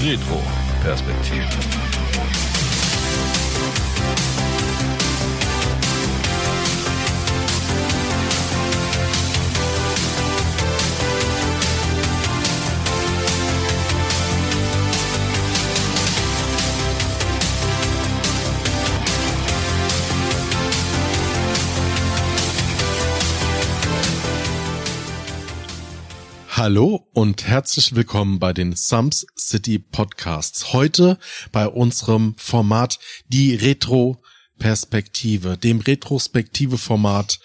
Retro-Perspektive. Hallo und herzlich willkommen bei den Sums City Podcasts. Heute bei unserem Format die Retro-Perspektive, dem Retrospektive-Format,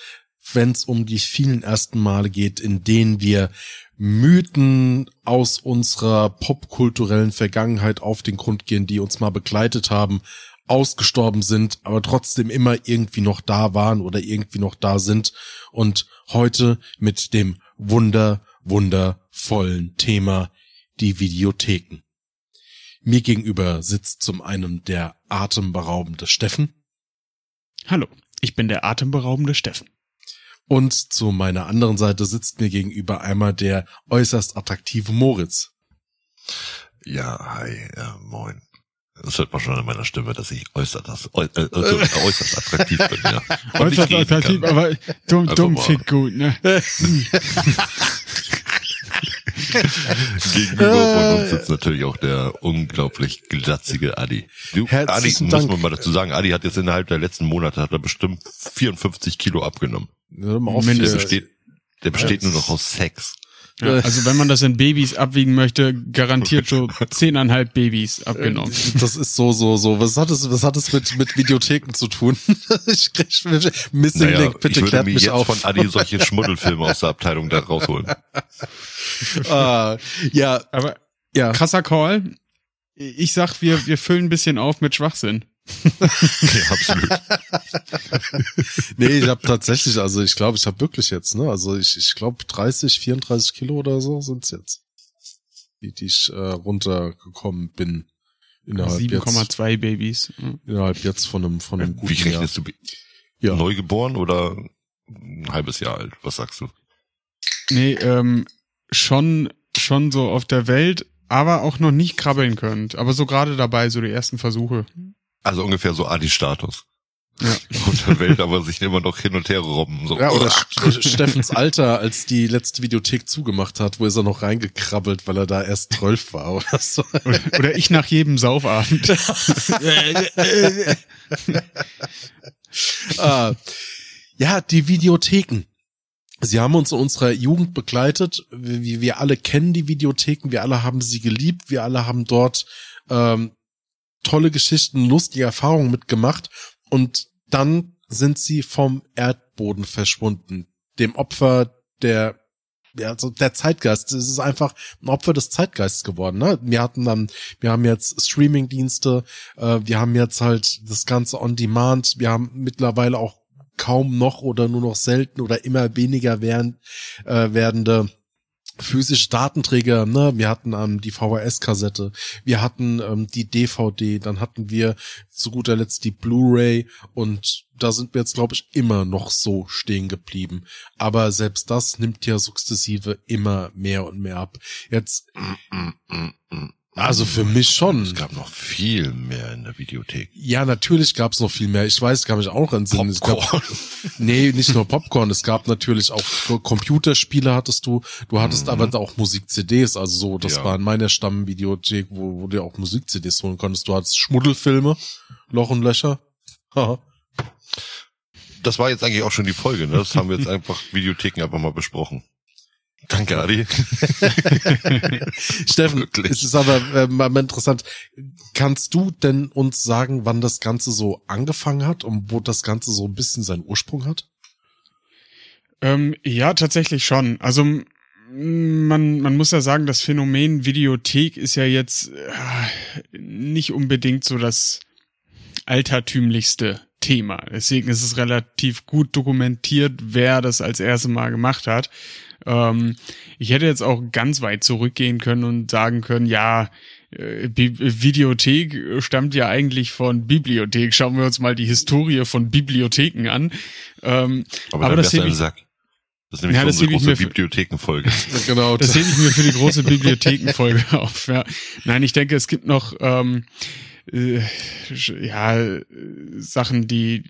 wenn es um die vielen ersten Male geht, in denen wir Mythen aus unserer popkulturellen Vergangenheit auf den Grund gehen, die uns mal begleitet haben, ausgestorben sind, aber trotzdem immer irgendwie noch da waren oder irgendwie noch da sind. Und heute mit dem Wunder wundervollen Thema die Videotheken. Mir gegenüber sitzt zum einen der atemberaubende Steffen. Hallo, ich bin der atemberaubende Steffen. Und zu meiner anderen Seite sitzt mir gegenüber einmal der äußerst attraktive Moritz. Ja, hi, ja, moin. Das hört man schon an meiner Stimme, dass ich äußerst, äh, äh, äußerst attraktiv bin, ja. äußerst attraktiv, kann. aber dumm, dumm fick gut, ne? Gegenüber von uns sitzt natürlich auch der unglaublich glatzige Adi. Du, Adi, muss man mal dazu sagen, Adi hat jetzt innerhalb der letzten Monate hat er bestimmt 54 Kilo abgenommen. Ja, der besteht, der besteht nur noch aus Sex. Ja, also wenn man das in Babys abwiegen möchte, garantiert so zehneinhalb Babys abgenommen. Das ist so, so, so. Was hat es, was hat es mit, mit Videotheken zu tun? ich krieg Missing naja, Link, bitte ich würde mir jetzt auf. von Adi solche Schmuddelfilme aus der Abteilung da rausholen. ah, ja. Aber ja. krasser Call. Ich sag, wir, wir füllen ein bisschen auf mit Schwachsinn. Ja, absolut. nee, ich habe tatsächlich, also ich glaube, ich habe wirklich jetzt, ne? Also ich, ich glaube 30, 34 Kilo oder so sind's jetzt. Wie die ich äh, runtergekommen bin. Innerhalb 7,2 Babys. Innerhalb jetzt von einem, von einem guten Wie rechnest Jahr. du? Ja. Neugeboren oder ein halbes Jahr alt? Was sagst du? Nee, ähm, schon, schon so auf der Welt, aber auch noch nicht krabbeln könnt. Aber so gerade dabei, so die ersten Versuche. Also ungefähr so Adi-Status. Ja. Und der Welt aber sich immer noch hin und her robben. So. Ja, oder Steffens Alter, als die letzte Videothek zugemacht hat, wo ist er noch reingekrabbelt, weil er da erst zwölf war oder so. Oder, oder ich nach jedem Saufabend. ah, ja, die Videotheken. Sie haben uns in unserer Jugend begleitet. Wir, wir alle kennen die Videotheken, wir alle haben sie geliebt, wir alle haben dort ähm, tolle Geschichten, lustige Erfahrungen mitgemacht und dann sind sie vom Erdboden verschwunden. Dem Opfer der ja, also der Zeitgeist, es ist einfach ein Opfer des Zeitgeists geworden. Ne? Wir hatten dann, wir haben jetzt Streaming-Dienste, äh, wir haben jetzt halt das Ganze on Demand, wir haben mittlerweile auch kaum noch oder nur noch selten oder immer weniger werden, äh, werdende physische Datenträger, ne, wir hatten ähm, die VHS-Kassette, wir hatten ähm, die DVD, dann hatten wir zu guter Letzt die Blu-ray und da sind wir jetzt, glaube ich, immer noch so stehen geblieben. Aber selbst das nimmt ja sukzessive immer mehr und mehr ab. Jetzt mm, mm, mm, mm. Also für mich schon. Es gab noch viel mehr in der Videothek. Ja, natürlich gab es noch viel mehr. Ich weiß, kann mich auch entsinnen. Popcorn. Es gab, nee, nicht nur Popcorn. Es gab natürlich auch Computerspiele hattest du. Du hattest mhm. aber auch Musik-CDs. Also so, das ja. war in meiner Stammvideothek, wo, wo du auch Musik-CDs holen konntest. Du hattest Schmuddelfilme, Loch und Löcher. das war jetzt eigentlich auch schon die Folge. Ne? Das haben wir jetzt einfach Videotheken einfach mal besprochen. Danke, Adi. Steffen, Wirklich? es ist aber äh, mal interessant. Kannst du denn uns sagen, wann das Ganze so angefangen hat und wo das Ganze so ein bisschen seinen Ursprung hat? Ähm, ja, tatsächlich schon. Also man, man muss ja sagen, das Phänomen Videothek ist ja jetzt äh, nicht unbedingt so das altertümlichste Thema. Deswegen ist es relativ gut dokumentiert, wer das als erste Mal gemacht hat. Ähm, ich hätte jetzt auch ganz weit zurückgehen können und sagen können, ja, äh, Videothek stammt ja eigentlich von Bibliothek. Schauen wir uns mal die Historie von Bibliotheken an. Ähm, aber, aber das Sack. Das ist nämlich ja, das unsere große Bibliothekenfolge. genau. Das hebe ich mir für die große Bibliothekenfolge auf. Ja. Nein, ich denke, es gibt noch ähm, äh, ja Sachen, die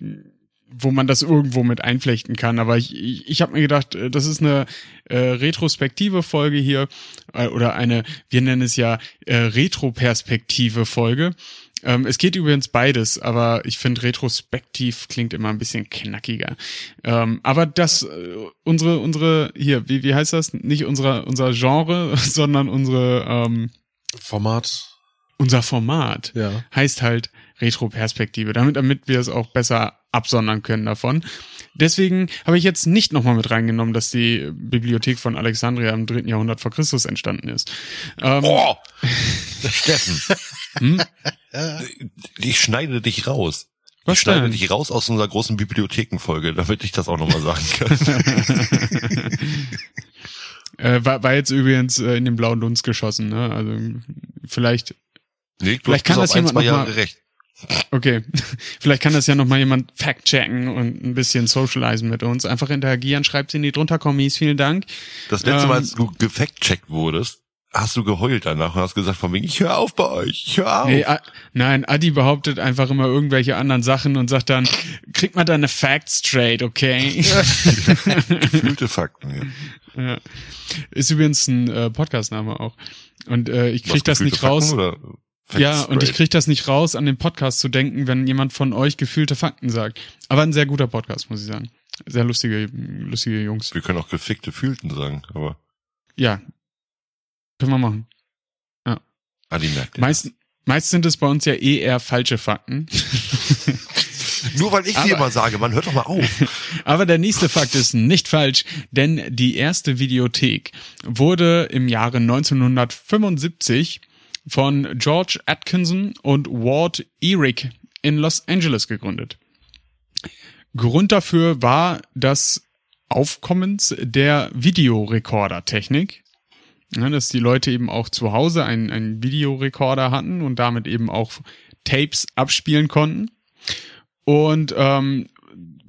wo man das irgendwo mit einflechten kann. Aber ich, ich, ich habe mir gedacht, äh, das ist eine äh, retrospektive Folge hier äh, oder eine, wir nennen es ja äh, Retroperspektive Folge. Ähm, es geht übrigens beides, aber ich finde retrospektiv klingt immer ein bisschen knackiger. Ähm, aber das äh, unsere unsere hier wie wie heißt das? Nicht unser unser Genre, sondern unsere ähm, Format. Unser Format ja. heißt halt Retroperspektive, damit damit wir es auch besser absondern können davon. Deswegen habe ich jetzt nicht nochmal mit reingenommen, dass die Bibliothek von Alexandria im dritten Jahrhundert vor Christus entstanden ist. Ähm, oh! Steffen. hm? Ich schneide dich raus. Was ich schneide denn? dich raus aus unserer großen Bibliothekenfolge, damit ich das auch nochmal sagen kann. äh, war, war jetzt übrigens äh, in den blauen Dunst geschossen, ne? Also vielleicht. Nee, du vielleicht kann das jemand noch mal, recht. Okay, vielleicht kann das ja noch mal jemand fact-checken und ein bisschen socialisen mit uns. Einfach interagieren, schreibt sie in die drunter Kommis. Vielen Dank. Das letzte ähm, Mal, als du gefact-checkt wurdest, hast du geheult danach und hast gesagt von wegen, ich höre auf bei euch, ich höre auf. Nee, nein, Adi behauptet einfach immer irgendwelche anderen Sachen und sagt dann, krieg mal deine Facts straight, okay? Gefühlte Fakten, ja. ja. Ist übrigens ein äh, Podcast-Name auch. Und äh, ich krieg Was, das nicht raus. Oder? Ja, und ich krieg das nicht raus, an den Podcast zu denken, wenn jemand von euch gefühlte Fakten sagt. Aber ein sehr guter Podcast, muss ich sagen. Sehr lustige, lustige Jungs. Wir können auch gefickte Fühlten sagen, aber. Ja. Können wir machen. Ja. Adi merkt meist, meist sind es bei uns ja eh eher falsche Fakten. Nur weil ich sie immer sage, man hört doch mal auf. Aber der nächste Fakt ist nicht falsch, denn die erste Videothek wurde im Jahre 1975 von George Atkinson und Ward Eric in Los Angeles gegründet. Grund dafür war das Aufkommens der Videorekorder-Technik, ja, dass die Leute eben auch zu Hause einen, einen Videorekorder hatten und damit eben auch Tapes abspielen konnten. Und ähm,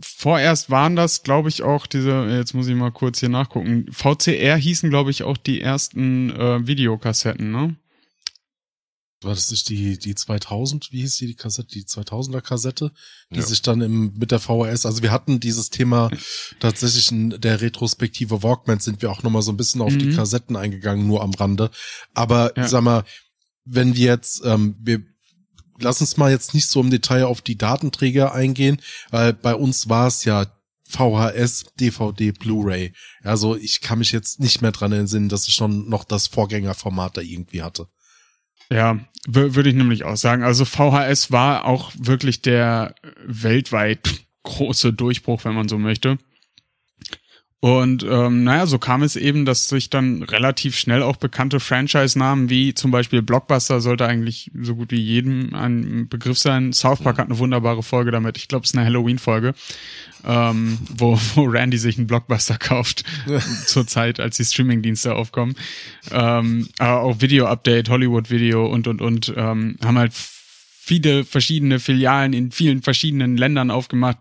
vorerst waren das, glaube ich, auch diese, jetzt muss ich mal kurz hier nachgucken, VCR hießen, glaube ich, auch die ersten äh, Videokassetten, ne? War das nicht die, die 2000, wie hieß die, die Kassette, die 2000er Kassette, die ja. sich dann im, mit der VHS, also wir hatten dieses Thema tatsächlich in der Retrospektive Walkman sind wir auch nochmal so ein bisschen auf mhm. die Kassetten eingegangen, nur am Rande. Aber, ja. sag mal, wenn wir jetzt, ähm, wir, lass uns mal jetzt nicht so im Detail auf die Datenträger eingehen, weil bei uns war es ja VHS, DVD, Blu-ray. Also ich kann mich jetzt nicht mehr dran entsinnen, dass ich schon noch das Vorgängerformat da irgendwie hatte. Ja, würde ich nämlich auch sagen. Also VHS war auch wirklich der weltweit große Durchbruch, wenn man so möchte. Und ähm, naja, so kam es eben, dass sich dann relativ schnell auch bekannte Franchise-Namen wie zum Beispiel Blockbuster sollte eigentlich so gut wie jedem ein Begriff sein. South Park hat eine wunderbare Folge damit. Ich glaube, es ist eine Halloween-Folge, ähm, wo, wo Randy sich einen Blockbuster kauft zur Zeit, als die Streaming-Dienste aufkommen. Ähm, aber auch Video-Update, Hollywood-Video und und und ähm, haben halt viele verschiedene Filialen in vielen verschiedenen Ländern aufgemacht.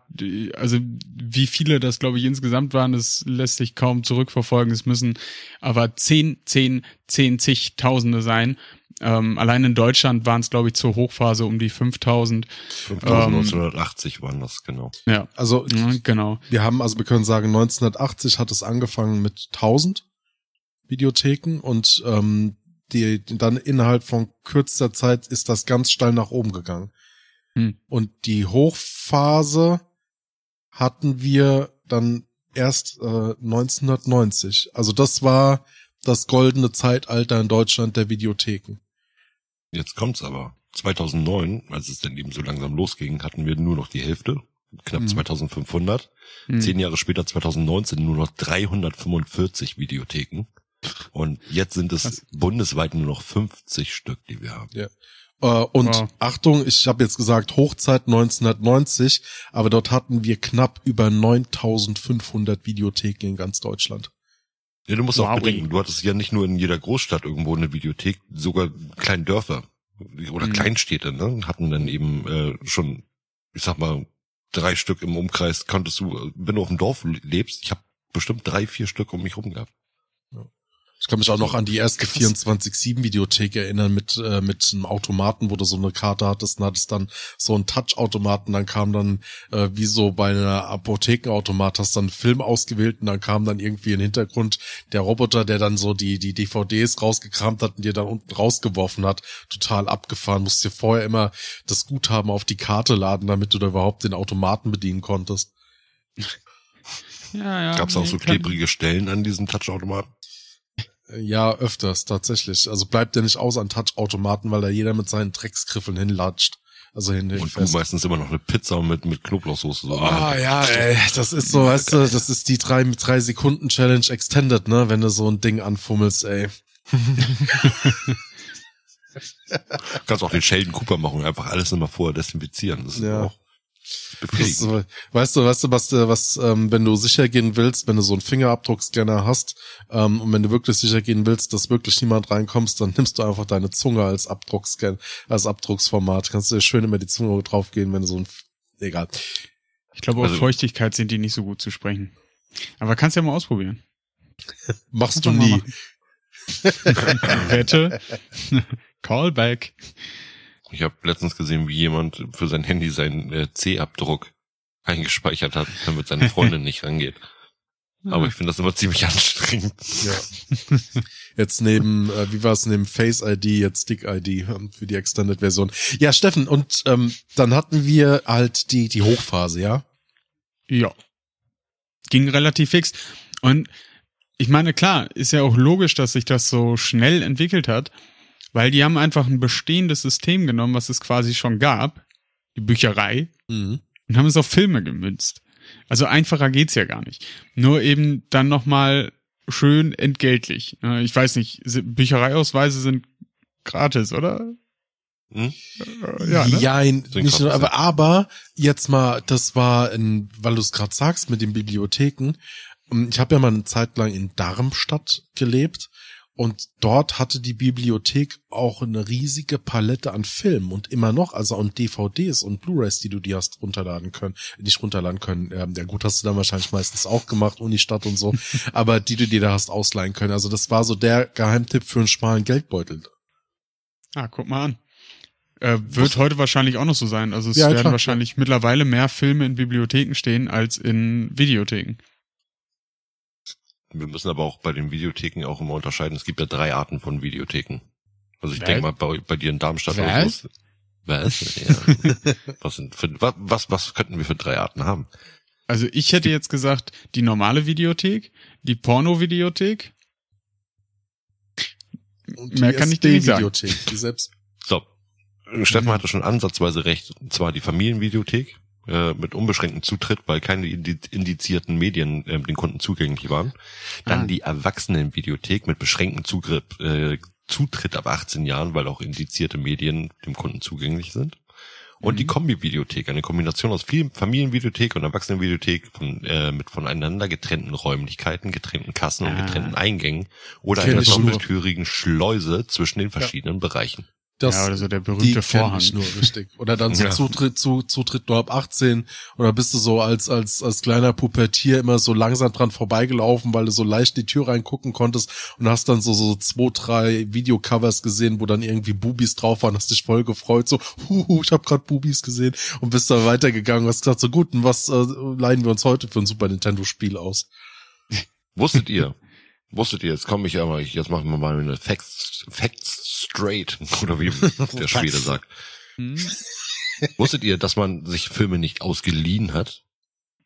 Also wie viele das, glaube ich, insgesamt waren, das lässt sich kaum zurückverfolgen. Es müssen aber zehn, zehn, zehn, zigtausende sein. Ähm, allein in Deutschland waren es, glaube ich, zur Hochphase um die 5000. 5980 ähm, waren das, genau. Ja, also ja, genau. Wir haben, also wir können sagen, 1980 hat es angefangen mit 1000 Videotheken und ähm, die, dann innerhalb von kürzester Zeit ist das ganz steil nach oben gegangen. Hm. Und die Hochphase hatten wir dann erst äh, 1990. Also das war das goldene Zeitalter in Deutschland der Videotheken. Jetzt kommt's aber. 2009, als es dann eben so langsam losging, hatten wir nur noch die Hälfte, knapp mhm. 2500. Mhm. Zehn Jahre später, 2019, nur noch 345 Videotheken. Und jetzt sind es Was? bundesweit nur noch 50 Stück, die wir haben. Ja. Äh, und wow. Achtung, ich habe jetzt gesagt Hochzeit 1990, aber dort hatten wir knapp über 9500 Videotheken in ganz Deutschland. Ja, du musst wow. auch bedenken, du hattest ja nicht nur in jeder Großstadt irgendwo eine Videothek, sogar kleine Dörfer oder mhm. Kleinstädte, ne, hatten dann eben äh, schon, ich sag mal, drei Stück im Umkreis konntest du, wenn du auf dem Dorf lebst, ich habe bestimmt drei, vier Stück um mich rum gehabt. Ich kann mich auch noch an die erste 24-7-Videothek erinnern mit, äh, mit einem Automaten, wo du so eine Karte hattest und hattest dann so einen Touch-Automaten, dann kam dann, äh, wie so bei einer Apothekenautomat, hast dann einen Film ausgewählt und dann kam dann irgendwie im Hintergrund der Roboter, der dann so die, die DVDs rausgekramt hat und dir dann unten rausgeworfen hat. Total abgefahren. Musst dir vorher immer das Guthaben auf die Karte laden, damit du da überhaupt den Automaten bedienen konntest. Ja, ja. Gab es auch so klebrige Stellen an diesem Touchautomaten? Ja, öfters, tatsächlich. Also bleibt der nicht aus an Touchautomaten, weil da jeder mit seinen Drecksgriffeln hinlatscht. Also hin, Und du hinfest. meistens immer noch eine Pizza mit, mit Knoblauchsoße. So. Ah ja, ey, das ist so, weißt du, das ist die drei, drei Sekunden Challenge extended, ne, wenn du so ein Ding anfummelst, ey. Kannst auch den Sheldon Cooper machen einfach alles immer vorher desinfizieren. Das ist Ja. auch Das, befriedigend. ist so, weißt du, weißt du, was, du- was, ähm, wenn du sicher gehen willst, wenn du so einen Fingerabdruckscanner hast, ähm, und wenn du wirklich sicher gehen willst, dass wirklich niemand reinkommst, dann nimmst du einfach deine Zunge als Abdruckscan, als Abdrucksformat. Kannst du dir schön immer die Zunge draufgehen, wenn du so ein, egal. Ich glaube, auf Also- Feuchtigkeit sind die nicht so gut zu sprechen. Aber kannst ja mal ausprobieren. Machst du nie. Wette. Callback. Ich habe letztens gesehen, wie jemand für sein Handy seinen äh, C-Abdruck eingespeichert hat, damit seine Freundin nicht rangeht. Aber ich finde das immer ziemlich anstrengend. Ja. Jetzt neben, äh, wie war es, neben Face ID, jetzt Stick ID ähm, für die Extended Version. Ja, Steffen, und ähm, dann hatten wir halt die, die Hochphase, ja? Ja. Ging relativ fix. Und ich meine, klar, ist ja auch logisch, dass sich das so schnell entwickelt hat, weil die haben einfach ein bestehendes System genommen, was es quasi schon gab, die Bücherei, Mhm. und haben es auf Filme gemünzt. Also einfacher geht's ja gar nicht. Nur eben dann nochmal schön entgeltlich. Äh, Ich weiß nicht, Büchereiausweise sind gratis, oder? Hm? Äh, Ja, ne? Ja, in, nicht nur, aber, aber jetzt mal, das war, in, weil du es gerade sagst mit den Bibliotheken. ähm, Ich habe ja mal eine Zeit lang in Darmstadt gelebt und dort hatte die Bibliothek auch eine riesige Palette an Filmen und immer noch, also an DVDs und Blu-rays, die du dir hast runterladen können, nicht runterladen können. Ähm, ja gut, hast du dann wahrscheinlich meistens auch gemacht, Unistadt und so, aber die du dir da hast ausleihen können. Also das war so der Geheimtipp für einen schmalen Geldbeutel. Ah, guck mal an. Äh, wird heute wahrscheinlich auch noch so sein. Also es Ja, werden klar. wahrscheinlich mittlerweile mehr Filme in Bibliotheken stehen als in Videotheken. Wir müssen aber auch bei den Videotheken auch immer unterscheiden. Es gibt ja drei Arten von Videotheken. Also ich denke mal bei, bei dir in Darmstadt Was? so. Was? Ja. was, sind für, was, was, was könnten wir für drei Arten haben? Also ich hätte jetzt gesagt, die normale Videothek, die Porno-Videothek. Und Mehr kann ich dir nicht sagen. Die selbst So. Steffen hatte schon ansatzweise recht. Und zwar die Familienvideothek äh, mit unbeschränktem Zutritt, weil keine indi indizierten Medien äh, den Kunden zugänglich waren. Dann Ah. die Erwachsenenvideothek mit beschränktem Zugriff, äh, Zutritt ab 18 Jahren, weil auch indizierte Medien dem Kunden zugänglich sind. Und Mhm. die Kombi-Videothek, eine Kombination aus vielen Familienvideothek und Erwachsenenvideothek von, äh, mit voneinander getrennten Räumlichkeiten, getrennten Kassen und Ah. getrennten Eingängen oder einer doppeltürigen Schleuse zwischen den verschiedenen Bereichen. Das, ja, oder so der berühmte Vorhang. nur, richtig. Oder dann so Ja. Zutritt, zu, Zutritt nur ab 18. Oder bist du so als, als, als kleiner Pubertier immer so langsam dran vorbeigelaufen, weil du so leicht in die Tür reingucken konntest und hast dann so, so zwei, drei Videocovers gesehen, wo dann irgendwie Bubis drauf waren, hast dich voll gefreut, so, huhu, ich habe gerade Bubis gesehen und bist dann weitergegangen und hast gesagt, so gut, und was äh, leihen wir uns heute für ein Super Nintendo Spiel aus? Wusstet ihr? Wusstet ihr, jetzt komme ich aber, ich- jetzt machen wir mal eine Facts, Facts straight, oder wie der Schwede sagt. Hm? Wusstet ihr, dass man sich Filme nicht ausgeliehen hat,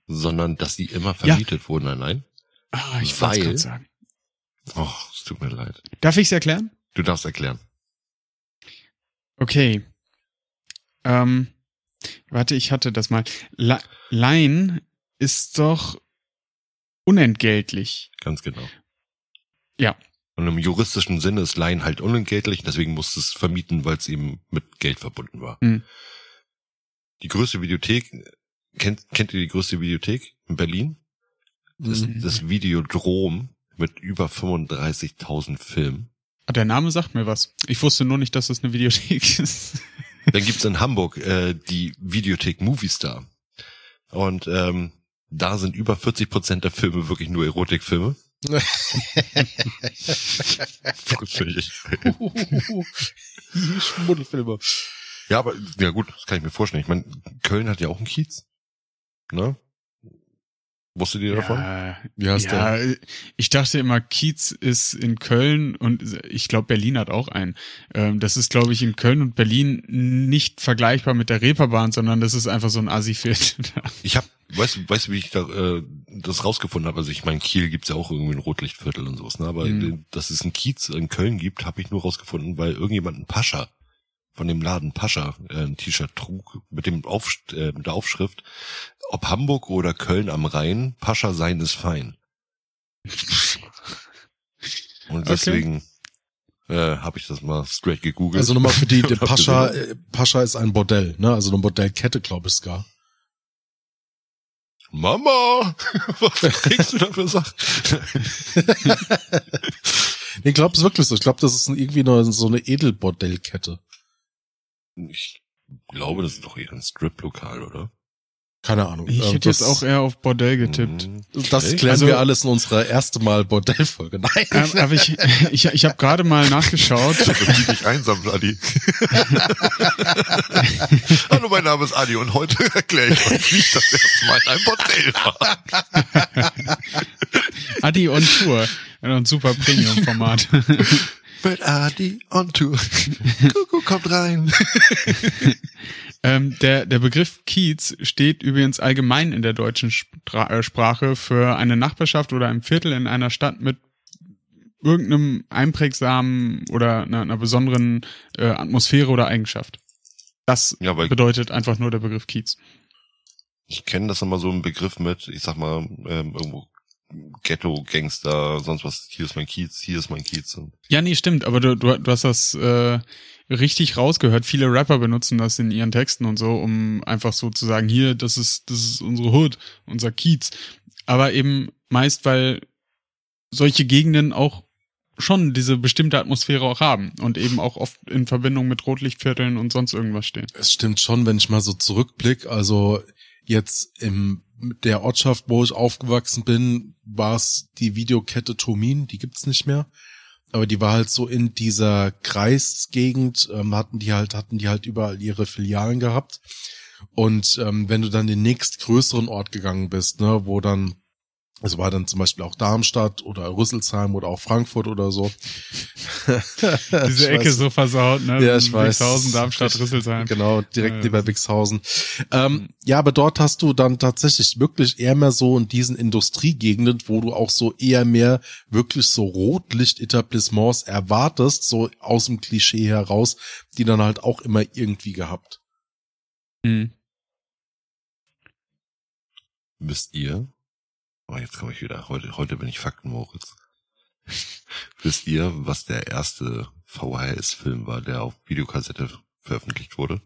sondern dass die immer vermietet wurden allein? Ah, ich wollte Weil- gerade sagen. Oh, es tut mir leid. Darf ich's erklären? Du darfst erklären. Okay. Ähm, warte, ich hatte das mal. La Line ist doch unentgeltlich. Ganz genau. Ja. Und im juristischen Sinne ist Leihen halt unentgeltlich, deswegen musst du es vermieten, weil es eben mit Geld verbunden war. Hm. Die größte Videothek, kennt, kennt ihr die größte Videothek in Berlin? Das, Mhm. das Videodrom mit über 35.000 Filmen. Ah, der Name sagt mir was. Ich wusste nur nicht, dass das eine Videothek ist. Dann gibt's in Hamburg äh, die Videothek Movistar. Und ähm, da sind über 40 Prozent der Filme wirklich nur Erotikfilme. Schmuddelfilme. ja, aber ja gut, das kann ich mir vorstellen. Ich meine, Köln hat ja auch einen Kiez. Ne? Wusstet ihr davon? Ja, Wie heißt ja, ich dachte immer, Kiez ist in Köln und ich glaube, Berlin hat auch einen. Ähm, das ist, glaube ich, in Köln und Berlin nicht vergleichbar mit der Reeperbahn, sondern das ist einfach so ein Assi-Viertel. Ich habe, weißt du, weißt du, wie ich da, äh, das rausgefunden habe? Also ich meine, Kiel gibt's ja auch irgendwie ein Rotlichtviertel und sowas, ne? Aber Mhm. dass es einen Kiez in Köln gibt, habe ich nur rausgefunden, weil irgendjemand einen Pascha von dem Laden Pascha äh, ein T-Shirt trug mit dem Auf, äh, mit der Aufschrift, ob Hamburg oder Köln am Rhein, Pascha sein ist fein. Und Okay. deswegen äh, habe ich das mal straight gegoogelt. Also nochmal für die, Pascha, äh, Pascha ist ein Bordell, ne? Also eine Bordellkette, glaube ich sogar. Mama, was kriegst du da für Sachen? Nee, ich glaube es wirklich so. Ich glaube, das ist irgendwie nur so eine Edelbordellkette. Ich glaube, das ist doch eher ein Strip-Lokal, oder? Keine Ahnung. Ich Ähm, hätte jetzt das- auch eher auf Bordell getippt. Mhm. Das Echt? klären Also- wir alles in unserer erste Mal Bordellfolge. Nein. Ähm, aber ich, ich, ich habe gerade mal nachgeschaut. Fühlst dich einsam, Adi. Hallo, mein Name ist Adi und heute erkläre ich euch, wie ich das erste Mal in einem Bordell war. Adi on Tour. Ein super Premium-Format. Mit Adi on Tour. Kuckuck kommt rein. ähm, der, der Begriff Kiez steht übrigens allgemein in der deutschen Spra äh, Sprache für eine Nachbarschaft oder ein Viertel in einer Stadt mit irgendeinem einprägsamen oder einer, einer besonderen äh, Atmosphäre oder Eigenschaft. Das Ja, bedeutet einfach nur der Begriff Kiez. ich kenne das immer so ein Begriff mit, ich sag mal, ähm, irgendwo Ghetto, Gangster, sonst was. Hier ist mein Kiez, hier ist mein Kiez. Und Ja, nee, stimmt, aber du, du, du hast das äh, richtig rausgehört. Viele Rapper benutzen das in ihren Texten und so, um einfach so zu sagen, hier, das ist, das ist unsere Hood, unser Kiez. Aber eben meist, weil solche Gegenden auch schon diese bestimmte Atmosphäre auch haben und eben auch oft in Verbindung mit Rotlichtvierteln und sonst irgendwas stehen. Es stimmt schon, wenn ich mal so zurückblick. Also jetzt im der Ortschaft, wo ich aufgewachsen bin, war es die Videokette Tomin, die gibt's nicht mehr. Aber die war halt so in dieser Kreisgegend, ähm, hatten die halt, hatten die halt überall ihre Filialen gehabt. Und ähm, wenn du dann den nächstgrößeren Ort gegangen bist, ne, wo dann, es war dann zum Beispiel auch Darmstadt oder Rüsselsheim oder auch Frankfurt oder so. Diese Ecke weiß, so versaut, ne? Ja, ich weiß. Wixhausen, Darmstadt, Rüsselsheim. Genau, direkt Ja. neben Wixhausen. Ähm, ja, aber dort hast du dann tatsächlich wirklich eher mehr so in diesen Industriegegenden, wo du auch so eher mehr wirklich so Rotlichtetablissements erwartest, so aus dem Klischee heraus, die dann halt auch immer irgendwie gehabt. Hm. wisst ihr, oh, jetzt komme ich wieder, heute, heute bin ich Fakten, Moritz. wisst ihr, was der erste VHS-Film war, der auf Videokassette veröffentlicht wurde?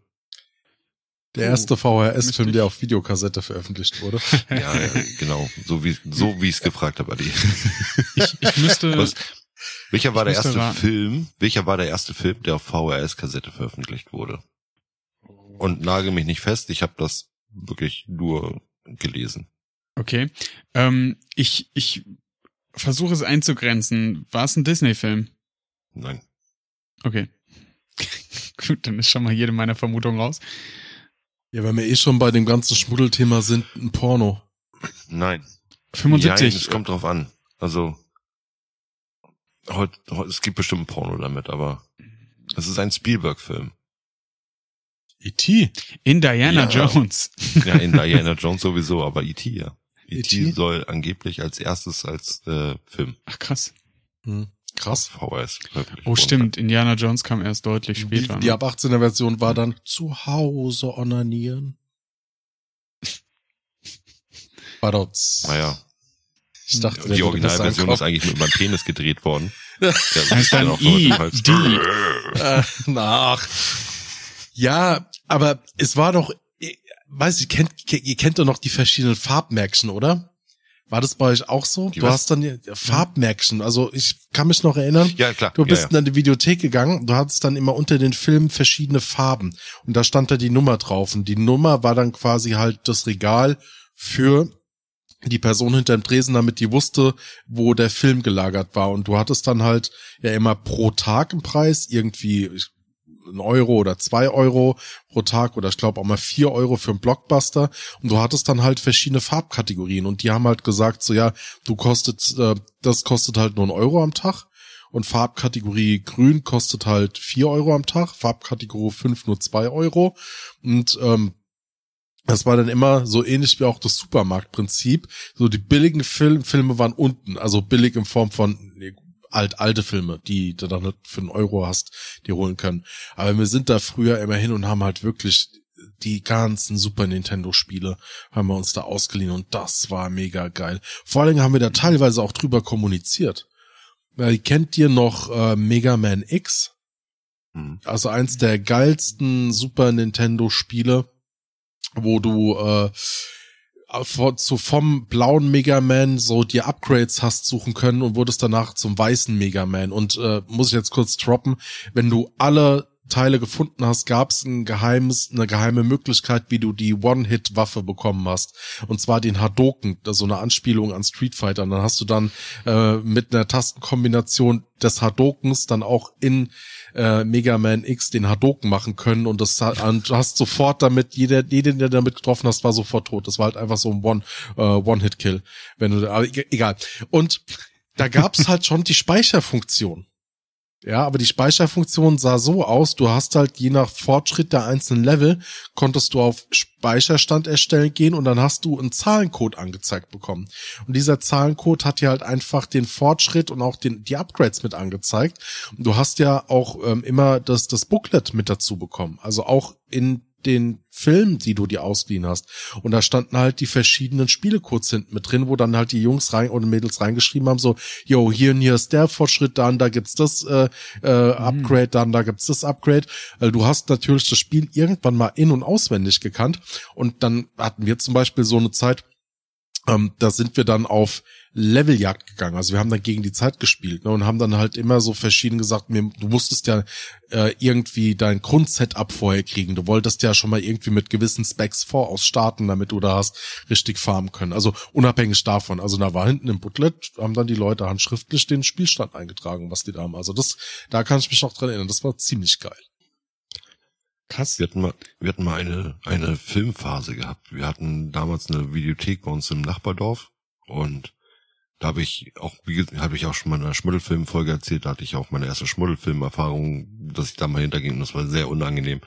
Der Oh, erste VHS-Film, müsste der auf Videokassette veröffentlicht wurde. Ja, genau, so wie, so wie ich es gefragt habe, Adi. Ich, ich müsste, Was, welcher war Ich der müsste erste raten. Film, welcher war der erste Film, der auf VHS-Kassette veröffentlicht wurde? Und nagel mich nicht fest, ich habe das wirklich nur gelesen. Okay. Ähm, ich ich versuche es einzugrenzen. War es ein Disney-Film? Nein. Okay. Gut, dann ist schon mal jede meiner Vermutungen raus. Ja, wenn wir eh schon bei dem ganzen Schmuddelthema sind, ein Porno. Nein. 75. Ja, es kommt drauf an. Also heute, heute es gibt bestimmt ein Porno damit, aber es ist ein Spielberg-Film. E.T. in Diana Ja. Jones. Ja, in Diana Jones sowieso, aber E.T. ja. E.T. E.T.? soll angeblich als erstes als äh, Film Ach krass. Hm, krass. VHS Oh stimmt, Indiana Jones kam erst deutlich später. Die, die ne? ab 18er Version war dann zu Hause onanieren. Badotz. Naja, Ich dachte, die Originalversion das ist eigentlich mit meinem Penis gedreht worden. Heißt dann auch I, Hals. D. Äh, nach. Ja, aber es war doch, weiß ich, kennt, ihr kennt doch noch die verschiedenen Farbmärkchen, oder? War das bei euch auch so? Die du was? hast dann die Farbmärkchen, also ich kann mich noch erinnern. Ja, klar. Du bist ja, in eine Videothek gegangen, du hattest dann immer unter den Filmen verschiedene Farben und da stand da die Nummer drauf und die Nummer war dann quasi halt das Regal für die Person hinter dem Tresen, damit die wusste, wo der Film gelagert war. Und du hattest dann halt ja immer pro Tag einen Preis, irgendwie ein Euro oder zwei Euro pro Tag oder ich glaube auch mal vier Euro für einen Blockbuster. Und du hattest dann halt verschiedene Farbkategorien und die haben halt gesagt, so ja, du kostet, äh, das kostet halt nur ein Euro am Tag. Und Farbkategorie Grün kostet halt vier Euro am Tag, Farbkategorie fünf nur zwei Euro. Und ähm, das war dann immer so ähnlich wie auch das Supermarktprinzip. So die billigen Film, Filme waren unten, also billig in Form von alt, alte Filme, die du dann für einen Euro hast, die holen können. Aber wir sind da früher immer hin und haben halt wirklich die ganzen Super Nintendo Spiele haben wir uns da ausgeliehen und das war mega geil. Vor allen Dingen haben wir da teilweise auch drüber kommuniziert. Kennt ihr noch äh, Mega Man X? Hm. Also eins der geilsten Super Nintendo Spiele wo du äh, so vom blauen Mega Man so die Upgrades hast suchen können und wurdest danach zum weißen Mega Man. Und äh, muss ich jetzt kurz droppen, wenn du alle Teile gefunden hast, gab es ein geheimes, eine geheime Möglichkeit, wie du die One-Hit-Waffe bekommen hast. Und zwar den Hadoken, so eine Anspielung an Street Fighter. Und dann hast du dann äh, mit einer Tastenkombination des Hadokens dann auch in äh, Mega Man X den Hadoken machen können und das und du hast sofort damit jeder jeden der damit getroffen hast war sofort tot. Das war halt einfach so ein One äh, One Hit Kill, wenn du aber egal. Und da gab's halt schon die Speicherfunktion. Ja, aber die Speicherfunktion sah so aus, du hast halt je nach Fortschritt der einzelnen Level, konntest du auf Speicherstand erstellen gehen und dann hast du einen Zahlencode angezeigt bekommen. Und dieser Zahlencode hat ja halt einfach den Fortschritt und auch den, die Upgrades mit angezeigt. Und du hast ja auch ähm, immer das, das Booklet mit dazu bekommen. Also auch in den Film, die du dir ausgeliehen hast. Und da standen halt die verschiedenen Spielecodes hinten mit drin, wo dann halt die Jungs rein oder Mädels reingeschrieben haben, so, yo, hier und hier ist der Fortschritt, dann da gibt's das äh, äh, mhm. Upgrade, dann da gibt's das Upgrade. Also du hast natürlich das Spiel irgendwann mal in- und auswendig gekannt. Und dann hatten wir zum Beispiel so eine Zeit, ähm, da sind wir dann auf Leveljagd gegangen. Also wir haben dann gegen die Zeit gespielt ne, und haben dann halt immer so verschieden gesagt, mir, du musstest ja äh, irgendwie dein Grundsetup vorher kriegen. Du wolltest ja schon mal irgendwie mit gewissen Specs voraus starten, damit du da hast richtig farmen können. Also unabhängig davon. Also da war hinten im Booklet, haben dann die Leute handschriftlich den Spielstand eingetragen, was die da haben. Also das, da kann ich mich noch dran erinnern. Das war ziemlich geil. Krass. Wir hatten mal, wir hatten mal eine, eine Filmphase gehabt. Wir hatten damals eine Videothek bei uns im Nachbardorf und da habe ich auch, wie habe ich auch schon mal in einer Schmuddelfilm-Folge erzählt, da hatte ich auch meine erste Schmuddelfilm-Erfahrung, dass ich da mal hinterging und das war sehr unangenehm.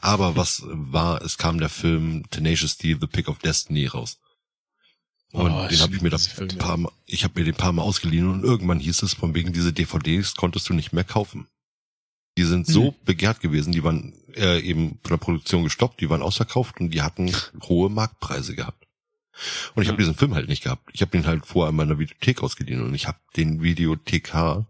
Aber was war, es kam der Film Tenacious D, The Pick of Destiny raus. Und oh, den habe ich mir da ein paar Mal, ich habe mir den paar Mal ausgeliehen und irgendwann hieß es, von wegen diese DVDs konntest du nicht mehr kaufen. Die sind so hm. begehrt gewesen, die waren äh, eben von der Produktion gestoppt, die waren ausverkauft und die hatten hohe Marktpreise gehabt. Und ich habe diesen Film halt nicht gehabt. Ich habe den halt vorher in meiner Videothek ausgeliehen und ich habe den Videothekar,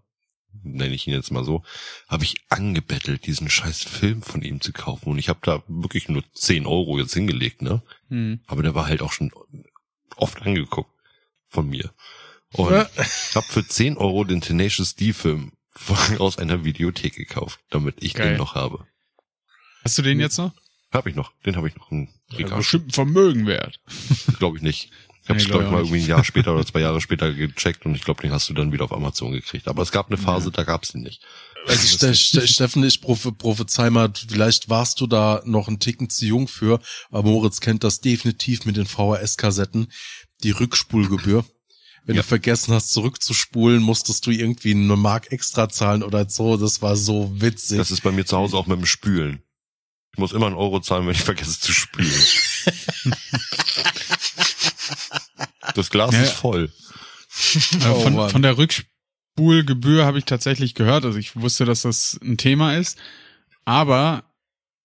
nenne ich ihn jetzt mal so, habe ich angebettelt, diesen scheiß Film von ihm zu kaufen. Und ich habe da wirklich nur 10 Euro jetzt hingelegt, ne? Mhm. Aber der war halt auch schon oft angeguckt von mir. Und ja. ich habe für 10 Euro den Tenacious D-Film aus einer Videothek gekauft, damit ich Geil. den noch habe. Hast du den jetzt noch? Hab ich noch. Den habe ich noch im Regal. Ja, bestimmt ein Vermögen wert. glaube ich nicht. Ich habe es, glaube ich, mal irgendwie ein Jahr später oder zwei Jahre später gecheckt und ich glaube, den hast du dann wieder auf Amazon gekriegt. Aber es gab eine Phase, ja. da gab's den nicht. Also Ste Ste Steffen, ich prophe prophezei mal, vielleicht warst du da noch einen Ticken zu jung für, aber Moritz kennt das definitiv mit den VHS-Kassetten, die Rückspulgebühr. Wenn ja. du vergessen hast, zurückzuspulen, musstest du irgendwie eine Mark extra zahlen oder so. Das war so witzig. Das ist bei mir zu Hause auch mit dem Spülen. Ich muss immer einen Euro zahlen, wenn ich vergesse zu spülen. das Glas ja. ist voll. Oh, von, von der Rückspulgebühr habe ich tatsächlich gehört. Also ich wusste, dass das ein Thema ist. Aber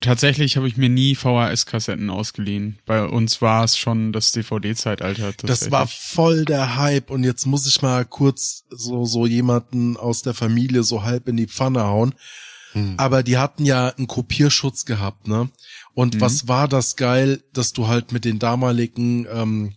tatsächlich habe ich mir nie VHS-Kassetten ausgeliehen. Bei uns war es schon das DVD-Zeitalter. Das war voll der Hype. Und jetzt muss ich mal kurz so, so jemanden aus der Familie so halb in die Pfanne hauen. Hm. Aber die hatten ja einen Kopierschutz gehabt, ne? Und mhm. was war das geil, dass du halt mit den damaligen ähm,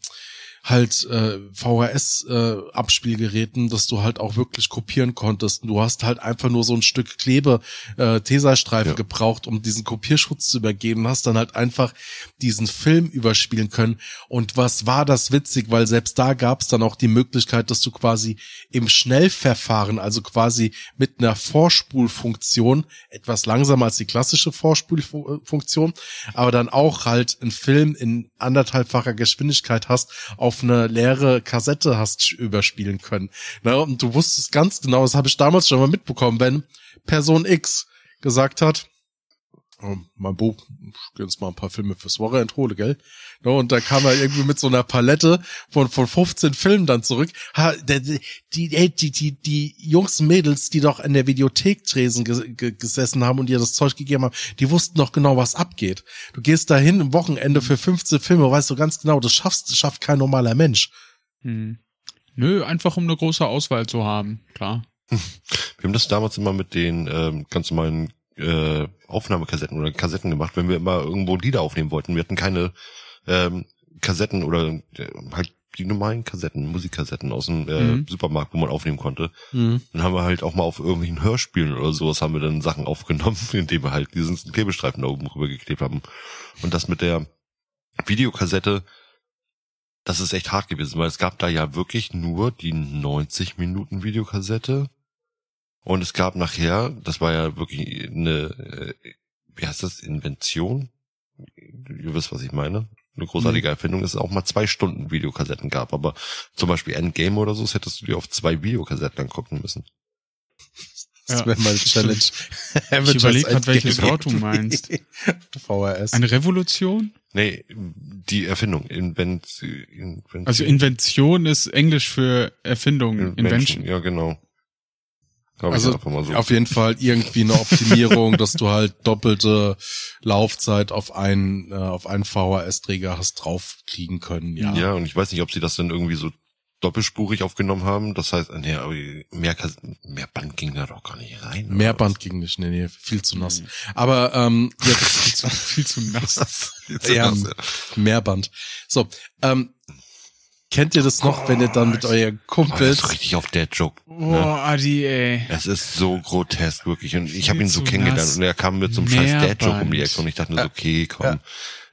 halt äh, VHS-Abspielgeräten, äh, dass du halt auch wirklich kopieren konntest. Du hast halt einfach nur so ein Stück Klebe, äh, Tesastreifen ja. gebraucht, um diesen Kopierschutz zu übergeben, hast dann halt einfach diesen Film überspielen können. Und was war das witzig, weil selbst da gab es dann auch die Möglichkeit, dass du quasi im Schnellverfahren, also quasi mit einer Vorspulfunktion, etwas langsamer als die klassische Vorspulfunktion, aber dann auch halt einen Film in anderthalbfacher Geschwindigkeit hast, auf eine leere Kassette hast überspielen können. Na, und du wusstest ganz genau, das habe ich damals schon mal mitbekommen, wenn Person X gesagt hat, oh, mein Buch, ich jetzt mal ein paar Filme fürs Wochenende hole, gell? No, und da kam er irgendwie mit so einer Palette von, von 15 Filmen dann zurück. Ha, die, die, die, die, die Jungs und Mädels, die doch in der Videothek-Tresen gesessen haben und dir das Zeug gegeben haben, die wussten doch genau, was abgeht. Du gehst dahin im Wochenende für 15 Filme, weißt du ganz genau, das schaffst, das schafft kein normaler Mensch. Hm. Nö, einfach um eine große Auswahl zu haben, klar. Wir haben das damals immer mit den ähm, ganz normalen äh, Aufnahmekassetten oder Kassetten gemacht, wenn wir immer irgendwo Lieder aufnehmen wollten. Wir hatten keine ähm, Kassetten oder äh, halt die normalen Kassetten, Musikkassetten aus dem äh, mhm. Supermarkt, wo man aufnehmen konnte. Mhm. Dann haben wir halt auch mal auf irgendwelchen Hörspielen oder sowas haben wir dann Sachen aufgenommen, indem wir halt diesen Klebestreifen da oben rüber geklebt haben. Und das mit der Videokassette, das ist echt hart gewesen, weil es gab da ja wirklich nur die 90 Minuten Videokassette. Und es gab nachher, das war ja wirklich eine, äh, wie heißt das, Invention? Ihr wisst, was ich meine eine großartige mhm. Erfindung, dass es auch mal zwei Stunden Videokassetten gab. Aber zum Beispiel Endgame oder so, das hättest du dir auf zwei Videokassetten angucken müssen. Das ja. wäre mal Challenge. ich überlege gerade, welches Wort du meinst. VHS. Eine Revolution? Nee, die Erfindung. Invent, Invention. Also Invention ist Englisch für Erfindung. Invention. Invention. Ja, genau. Also so. auf jeden Fall irgendwie eine Optimierung, dass du halt doppelte Laufzeit auf einen äh, auf einen VHS-Träger hast draufkriegen können. Ja. Ja, und ich weiß nicht, ob sie das dann irgendwie so doppelspurig aufgenommen haben. Das heißt, nee, mehr, mehr Band ging da doch gar nicht rein. Mehr Band ging nicht, nee, nee, viel zu nass. Mhm. Aber ähm, ja, viel, zu, viel zu nass. viel zu ja, nass ja. Mehr Band. So, ähm, Kennt ihr das noch, oh, wenn ihr dann mit euren Kumpels... Oh, das ist richtig auf der Joke. Ne? Ne? Adi, ey. Es ist so grotesk, wirklich. Und ich habe ihn so kennengelernt und er kam mit so einem scheiß Dad-Joke um die Ecke und ich dachte mir so, okay, komm. Ja.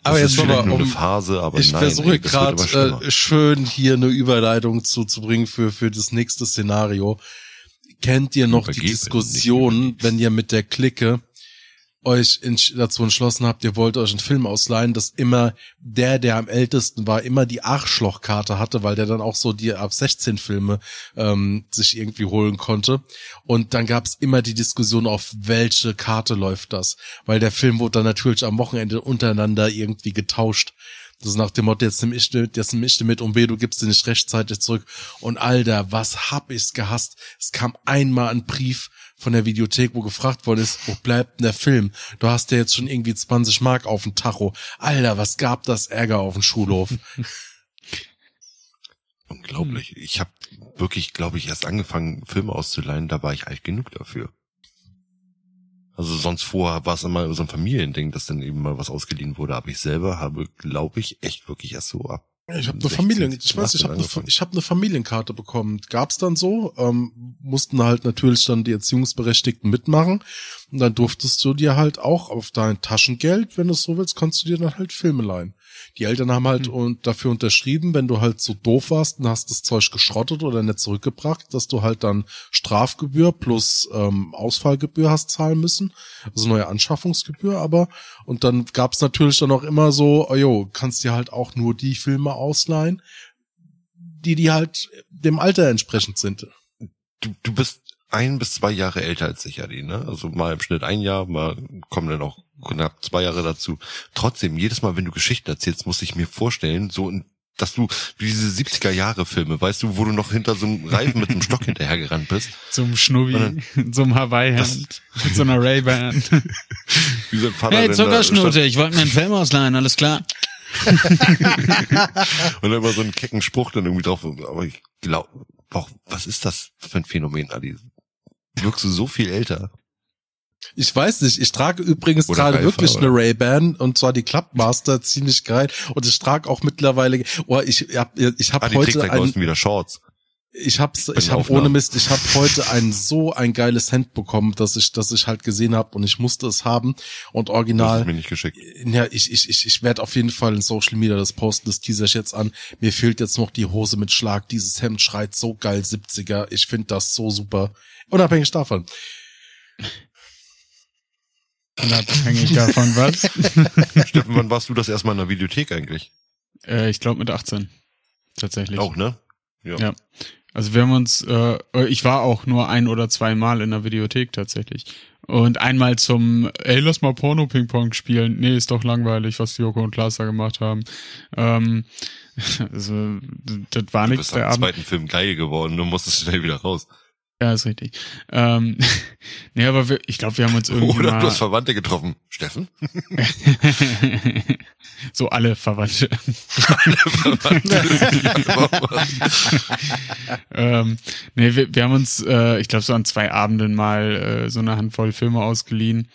aber jetzt ist vielleicht nur um, eine Phase, aber ich nein. versuche gerade äh, schön hier eine Überleitung zuzubringen für, für das nächste Szenario. Kennt ihr noch die Diskussion, wenn ihr mit der Clique euch dazu entschlossen habt, ihr wollt euch einen Film ausleihen, dass immer der, der am ältesten war, immer die Arschlochkarte hatte, weil der dann auch so die ab 16 Filme ähm, sich irgendwie holen konnte. Und dann gab's immer die Diskussion, auf welche Karte läuft das, weil der Film wurde dann natürlich am Wochenende untereinander irgendwie getauscht. Das ist nach dem Motto, jetzt nimm ich, jetzt nimm ich mit und weh, du gibst den nicht rechtzeitig zurück. Und Alter, was hab ich's gehasst. Es kam einmal ein Brief von der Videothek, wo gefragt worden ist, wo bleibt denn der Film? Du hast ja jetzt schon irgendwie 20 Mark auf dem Tacho. Alter, was gab das Ärger auf dem Schulhof? Unglaublich. Ich habe wirklich, glaube ich, erst angefangen, Filme auszuleihen, da war ich alt genug dafür. Also sonst vorher war es immer so ein Familiending, dass dann eben mal was ausgeliehen wurde. Aber ich selber habe, glaube ich, echt wirklich erst so ab ich habe eine Familien, ich weiß, ich habe eine, ich hab eine Familienkarte bekommen. Gab's dann so, ähm, mussten halt natürlich dann die Erziehungsberechtigten mitmachen. Und dann durftest du dir halt auch auf dein Taschengeld, wenn du es so willst, kannst du dir dann halt Filme leihen. Die Eltern haben halt mhm. dafür unterschrieben, wenn du halt so doof warst und hast das Zeug geschrottet oder nicht zurückgebracht, dass du halt dann Strafgebühr plus ähm, Ausfallgebühr hast zahlen müssen, also neue Anschaffungsgebühr, aber und dann gab's natürlich dann auch immer so, oh jo, kannst dir halt auch nur die Filme ausleihen, die die halt dem Alter entsprechend sind. Du, du bist ein bis zwei Jahre älter als ich, Adi, ne? Also mal im Schnitt ein Jahr, mal kommen dann auch knapp zwei Jahre dazu. Trotzdem, jedes Mal, wenn du Geschichten erzählst, muss ich mir vorstellen, so dass du wie diese 70er Jahre Filme, weißt du, wo du noch hinter so einem Reifen mit einem Stock hinterhergerannt bist. Zum Schnubbi, so einem Hawaii-Hemd, mit so einer Ray-Ban. hey, Zuckerschnute, ich wollte mir einen Film ausleihen, alles klar. und dann immer so einen kecken Spruch dann irgendwie drauf. Aber ich glaube, was ist das für ein Phänomen, Adi? Wirkst du so viel älter? Ich weiß nicht, ich trage übrigens Oder gerade Reifer, wirklich oder? eine Ray-Ban und zwar die Clubmaster, ziemlich geil. Und ich trage auch mittlerweile, oh, ich hab, ich hab Ah, trägt heute ein, wieder Shorts. ich hab's, ich hab ohne Mist, ich hab heute ein so ein geiles Hemd bekommen, dass ich, dass ich halt gesehen habe und ich musste es haben und Das original. ist mir nicht geschickt. Ja, ich, ich, ich, ich werde auf jeden Fall in Social Media das posten, das teaser ich jetzt an. Mir fehlt jetzt noch die Hose mit Schlag. Dieses Hemd schreit so geil 70er. Ich finde das so super. Unabhängig davon. Unabhängig davon, was? Steffen, wann warst du das erstmal in der Videothek eigentlich? äh, ich glaube mit 18. Tatsächlich. Auch, ne? Ja. Also wir haben uns, äh, ich war auch nur ein oder zweimal in der Videothek tatsächlich. Und einmal zum, ey, lass mal Porno-Ping-Pong spielen. Nee, ist doch langweilig, was Joko und Klaas da gemacht haben. Ähm, also, das war Du nichts bist der am Abend. zweiten Film geil geworden, du musstest schnell wieder raus. Ja, ist richtig. Ähm, nee, aber wir, ich glaube, wir haben uns irgendwie Oder mal du hast Verwandte getroffen. Steffen? so alle Verwandte. ähm, nee, wir, wir haben uns, äh, ich glaube, so an zwei Abenden mal äh, so eine Handvoll Filme ausgeliehen.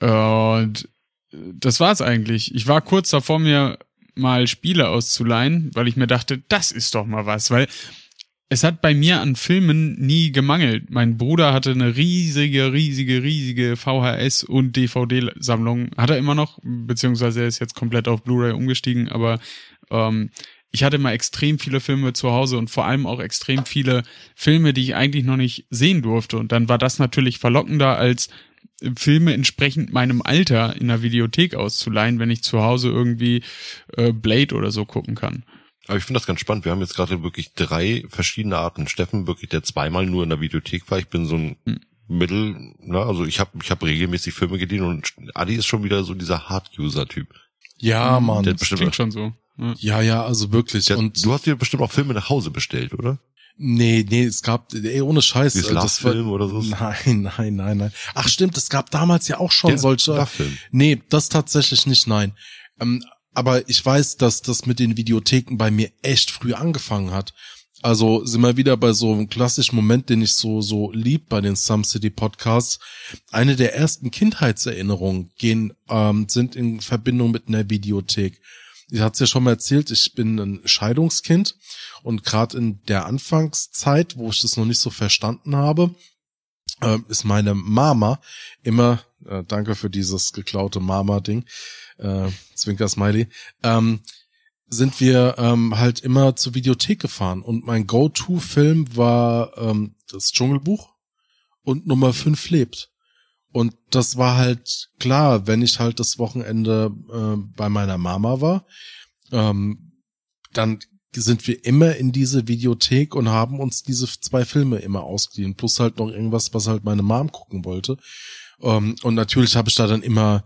Und das war's eigentlich. Ich war kurz davor, mir mal Spiele auszuleihen, weil ich mir dachte, das ist doch mal was, weil es hat bei mir an Filmen nie gemangelt. Mein Bruder hatte eine riesige, riesige, riesige VHS- und DVD-Sammlung. Hat er immer noch, beziehungsweise er ist jetzt komplett auf Blu-ray umgestiegen, aber ähm, ich hatte mal extrem viele Filme zu Hause und vor allem auch extrem viele Filme, die ich eigentlich noch nicht sehen durfte. Und dann war das natürlich verlockender, als Filme entsprechend meinem Alter in der Videothek auszuleihen, wenn ich zu Hause irgendwie äh, Blade oder so gucken kann. Aber ich finde das ganz spannend. Wir haben jetzt gerade wirklich drei verschiedene Arten. Steffen, wirklich, der zweimal nur in der Videothek war. Ich bin so ein Hm. Mittel, na, also ich habe ich hab regelmäßig Filme gedient und Adi ist schon wieder so dieser Hard-User-Typ. Ja, Mann. Der- Das Bestimmt. klingt schon so. Ja. Ja, ja, also wirklich. Der, und du hast dir bestimmt auch Filme nach Hause bestellt, oder? nee, nee, es gab, ey, ohne Scheiß. Dieses äh, das war- Love-Film oder so? Nein, nein, nein, nein. Ach stimmt, es gab damals ja auch schon Der solche. Love-Film. Nee, das tatsächlich nicht, nein. Ähm, aber ich weiß, dass das mit den Videotheken bei mir echt früh angefangen hat. Also sind wir wieder bei so einem klassischen Moment, den ich so so lieb bei den Some City Podcasts. Eine der ersten Kindheitserinnerungen gehen ähm, sind in Verbindung mit einer Videothek. Ich hatte es ja schon mal erzählt, ich bin ein Scheidungskind und gerade in der Anfangszeit, wo ich das noch nicht so verstanden habe, ähm, ist meine Mama immer, äh, danke für dieses geklaute Mama-Ding, äh, Zwinker-Smiley, ähm, sind wir ähm, halt immer zur Videothek gefahren und mein Go-To-Film war ähm, das Dschungelbuch und Nummer 5 lebt. Und das war halt klar, wenn ich halt das Wochenende äh, bei meiner Mama war, ähm, dann sind wir immer in diese Videothek und haben uns diese zwei Filme immer ausgeliehen. Plus halt noch irgendwas, was halt meine Mom gucken wollte. Ähm, und natürlich habe ich da dann immer,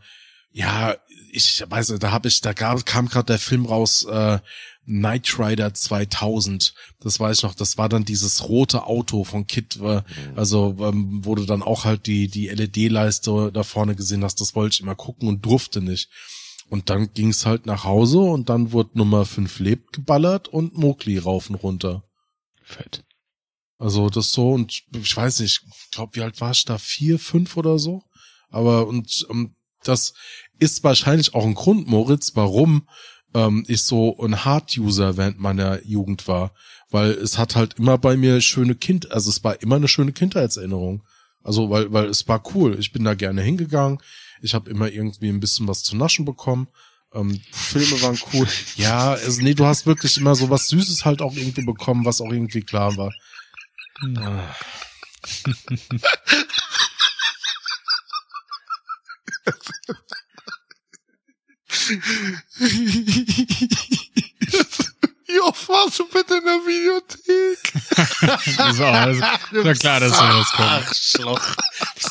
ja, ich weiß nicht, da habe ich, da gab, kam gerade der Film raus, äh, Knight Rider 2000. Das weiß ich noch. Das war dann dieses rote Auto von Kit, äh, also ähm, wo du dann auch halt die die LED-Leiste da vorne gesehen hast. Das wollte ich immer gucken und durfte nicht. Und dann ging's halt nach Hause und dann wurde Nummer 5 lebt geballert und Mowgli rauf und runter. Fett. Also das so und ich weiß nicht, ich glaube, wie alt war ich da? Vier, fünf oder so? Aber und ähm, das ist wahrscheinlich auch ein Grund, Moritz, warum ähm, ich so ein Hard-User während meiner Jugend war. Weil es hat halt immer bei mir schöne Kind, also es war immer eine schöne Kindheitserinnerung. Also weil, weil es war cool. Ich bin da gerne hingegangen. Ich habe immer irgendwie ein bisschen was zu naschen bekommen. Ähm, Filme waren cool. Ja, also nee, du hast wirklich immer so was Süßes halt auch irgendwie bekommen, was auch irgendwie klar war. Wie oft warst du bitte in der Videothek? Das war, also, war klar, dass sowas kommt. Arschloch.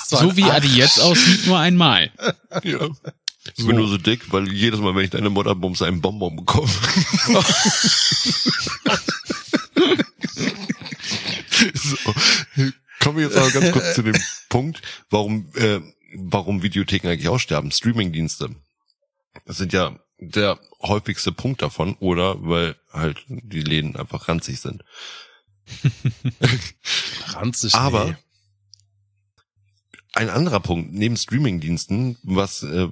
So wie Adi jetzt aussieht, nur einmal. Ja. Ich bin nur so dick, weil jedes Mal, wenn ich deine Mutter bumse, einen Bonbon bekomme. so. Kommen wir jetzt aber ganz kurz zu dem Punkt, warum, äh, warum Videotheken eigentlich aussterben. Streamingdienste. Das sind ja der häufigste Punkt davon, oder weil halt die Läden einfach ranzig sind. ranzig. Aber nee. ein anderer Punkt, neben Streamingdiensten, was äh,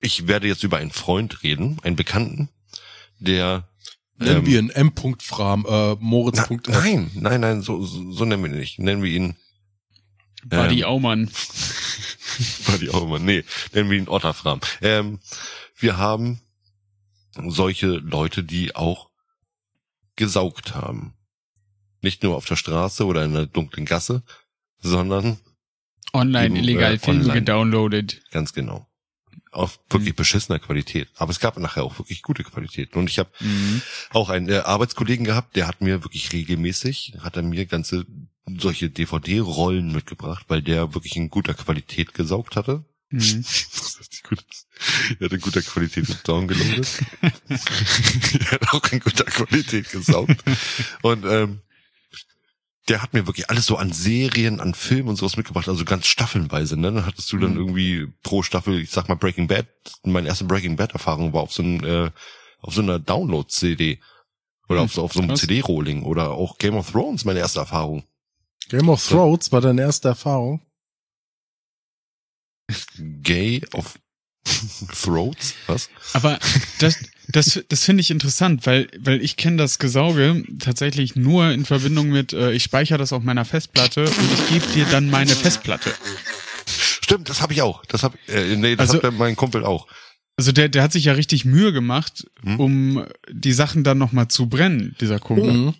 ich werde jetzt über einen Freund reden, einen Bekannten, der Nennen wir ihn M. Fram, äh, Moritz. na, nein, nein, nein, so, so, so nennen wir ihn nicht. Nennen wir ihn Buddy ähm, Aumann. Buddy Aumann, nee, nennen wir ihn Otterfram. Ähm, wir haben solche Leute, die auch gesaugt haben. Nicht nur auf der Straße oder in einer dunklen Gasse, sondern Online Eben, illegal äh, Filme gedownloadet. ganz genau. Auf wirklich beschissener Qualität. Aber es gab nachher auch wirklich gute Qualität. Und ich habe Mhm. auch einen äh, Arbeitskollegen gehabt, der hat mir wirklich regelmäßig, hat er mir ganze solche DVD-Rollen mitgebracht, weil der wirklich in guter Qualität gesaugt hatte. Mhm. Er hat in guter Qualität downgeloadet. er hat auch in guter Qualität gesaugt. Und ähm, der hat mir wirklich alles so an Serien, an Filmen und sowas mitgebracht, also ganz staffelnweise. Ne? Dann hattest du dann Mhm. irgendwie pro Staffel, ich sag mal Breaking Bad, meine erste Breaking Bad Erfahrung war auf so, ein, äh, auf so einer Download-CD. Oder Hm, auf, so, auf so einem. CD-Rolling. Oder auch Game of Thrones, meine erste Erfahrung. Game of Thrones war deine erste Erfahrung. Gay of Throats? Was? Aber das, das, das finde ich interessant, weil, weil ich kenne das Gesauge tatsächlich nur in Verbindung mit, äh, ich speichere das auf meiner Festplatte und ich gebe dir dann meine Festplatte. Stimmt, das habe ich auch. Das hab, äh, nee, das Also- hat mein Kumpel auch. Also der, der hat sich ja richtig Mühe gemacht, Hm? um die Sachen dann nochmal zu brennen, dieser Kumpel.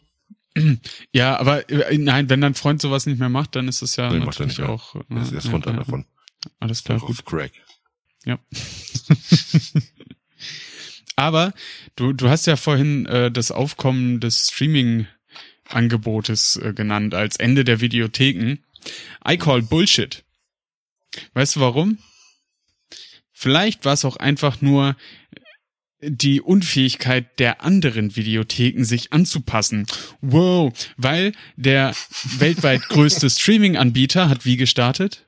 Mhm. Ja, aber äh, nein, wenn dein Freund sowas nicht mehr macht, dann ist es ja Nee, macht er natürlich nicht mehr. auch. äh, Er ist erst ja, runter ja, davon. Alles klar, gut. Auf Crack. Ja. Aber du, du hast ja vorhin äh, das Aufkommen des Streaming-Angebotes äh, genannt als Ende der Videotheken. I call Bullshit. Weißt du warum? Vielleicht war es auch einfach nur die Unfähigkeit der anderen Videotheken, sich anzupassen. Wow, weil der weltweit größte Streaming-Anbieter hat wie gestartet?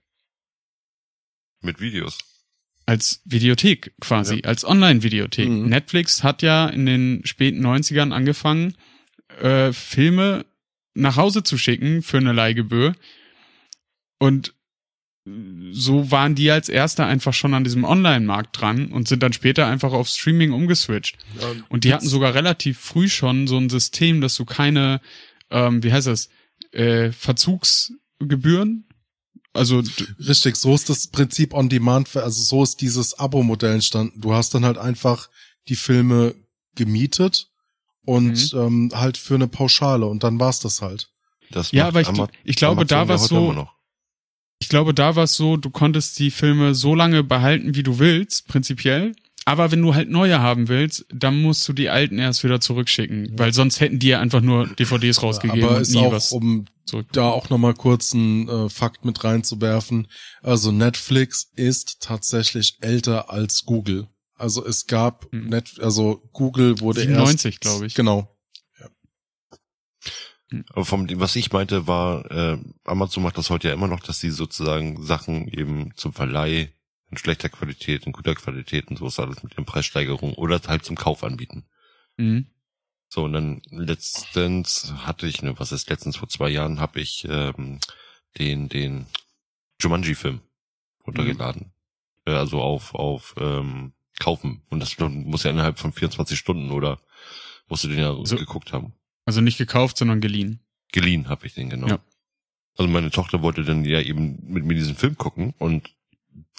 Mit Videos. Als Videothek quasi, als Online-Videothek. Mhm. Netflix hat ja in den späten 90ern angefangen, äh, Filme nach Hause zu schicken für eine Leihgebühr. Und so waren die als Erster einfach schon an diesem Online-Markt dran und sind dann später einfach auf Streaming umgeswitcht. Und die hatten sogar relativ früh schon so ein System, dass du keine, ähm, wie heißt das, äh, Verzugsgebühren, also Richtig, so ist das Prinzip on demand, also so ist dieses Abo-Modell entstanden. Du hast dann halt einfach die Filme gemietet und ähm, halt für eine Pauschale und dann war's das halt. Das Ja, aber ich, ich glaube, da Amazon war es heute so, ich glaube, da war es so, du konntest die Filme so lange behalten, wie du willst, prinzipiell. Aber wenn du halt neue haben willst, dann musst du die alten erst wieder zurückschicken, weil sonst hätten die ja einfach nur DVDs rausgegeben Aber und ist nie auch, was um da auch nochmal kurz einen äh, Fakt mit reinzuwerfen. Also Netflix ist tatsächlich älter als Google. Also es gab Mhm. Net, also Google wurde 97, erst, glaube ich. Genau. Aber vom, was ich meinte, war, äh, Amazon macht das heute ja immer noch, dass sie sozusagen Sachen eben zum Verleih in schlechter Qualität, in guter Qualität und so ist alles mit den Preissteigerungen oder halt zum Kauf anbieten. Mhm. So, und dann letztens hatte ich, ne, was ist letztens, vor zwei Jahren habe ich ähm, den, den Jumanji-Film runtergeladen. Äh, Also auf, auf ähm, kaufen. Und das muss ja innerhalb von 24 Stunden oder musst du den ja So. geguckt haben. Also nicht gekauft, sondern geliehen. Geliehen habe ich den, genau. Ja. Also meine Tochter wollte dann ja eben mit mir diesen Film gucken und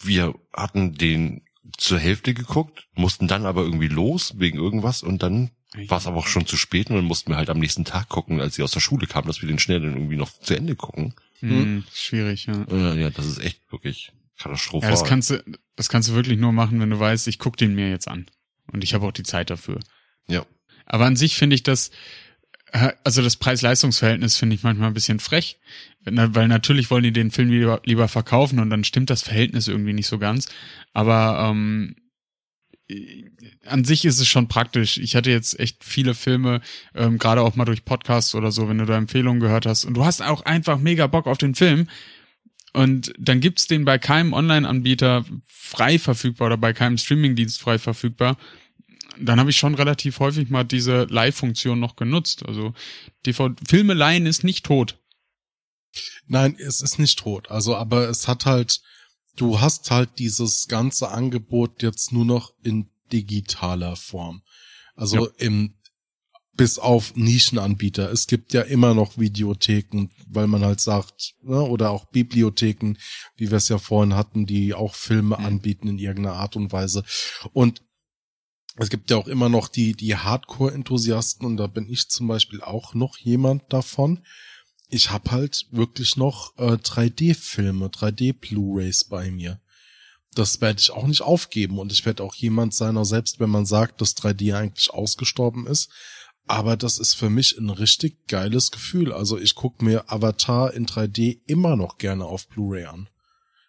wir hatten den zur Hälfte geguckt, mussten dann aber irgendwie los wegen irgendwas und dann war es aber auch schon zu spät und dann mussten wir halt am nächsten Tag gucken, als sie aus der Schule kamen, dass wir den schnell dann irgendwie noch zu Ende gucken. Mhm. Schwierig, ja. Ja, das ist echt wirklich katastrophal. Ja, das kannst du, das kannst du wirklich nur machen, wenn du weißt, ich guck den mir jetzt an. Und ich habe auch die Zeit dafür. ja. Aber an sich finde ich das, also das Preis-Leistungs-Verhältnis finde ich manchmal ein bisschen frech, weil natürlich wollen die den Film lieber, lieber verkaufen und dann stimmt das Verhältnis irgendwie nicht so ganz. Aber ähm, äh, an sich ist es schon praktisch. Ich hatte jetzt echt viele Filme, ähm, gerade auch mal durch Podcasts oder so, wenn du da Empfehlungen gehört hast und du hast auch einfach mega Bock auf den Film. Und dann gibt's den bei keinem Online-Anbieter frei verfügbar oder bei keinem Streamingdienst frei verfügbar dann habe ich schon relativ häufig mal diese Live-Funktion noch genutzt. Also DV Filme leihen ist nicht tot. Nein, es ist nicht tot. Also, aber es hat halt, du hast halt dieses ganze Angebot jetzt nur noch in digitaler Form. Also ja. im bis auf Nischenanbieter. Es gibt ja immer noch Videotheken, weil man halt sagt, ne, oder auch Bibliotheken, wie wir es ja vorhin hatten, die auch Filme mhm. anbieten in irgendeiner Art und Weise. Und es gibt ja auch immer noch die, die Hardcore-Enthusiasten und da bin ich zum Beispiel auch noch jemand davon. Ich habe halt wirklich noch äh, 3D-Filme, 3D-Blu-rays bei mir. Das werde ich auch nicht aufgeben und ich werde auch jemand sein, auch selbst wenn man sagt, dass 3D eigentlich ausgestorben ist. Aber das ist für mich ein richtig geiles Gefühl. Also ich gucke mir Avatar in 3D immer noch gerne auf Blu-ray an.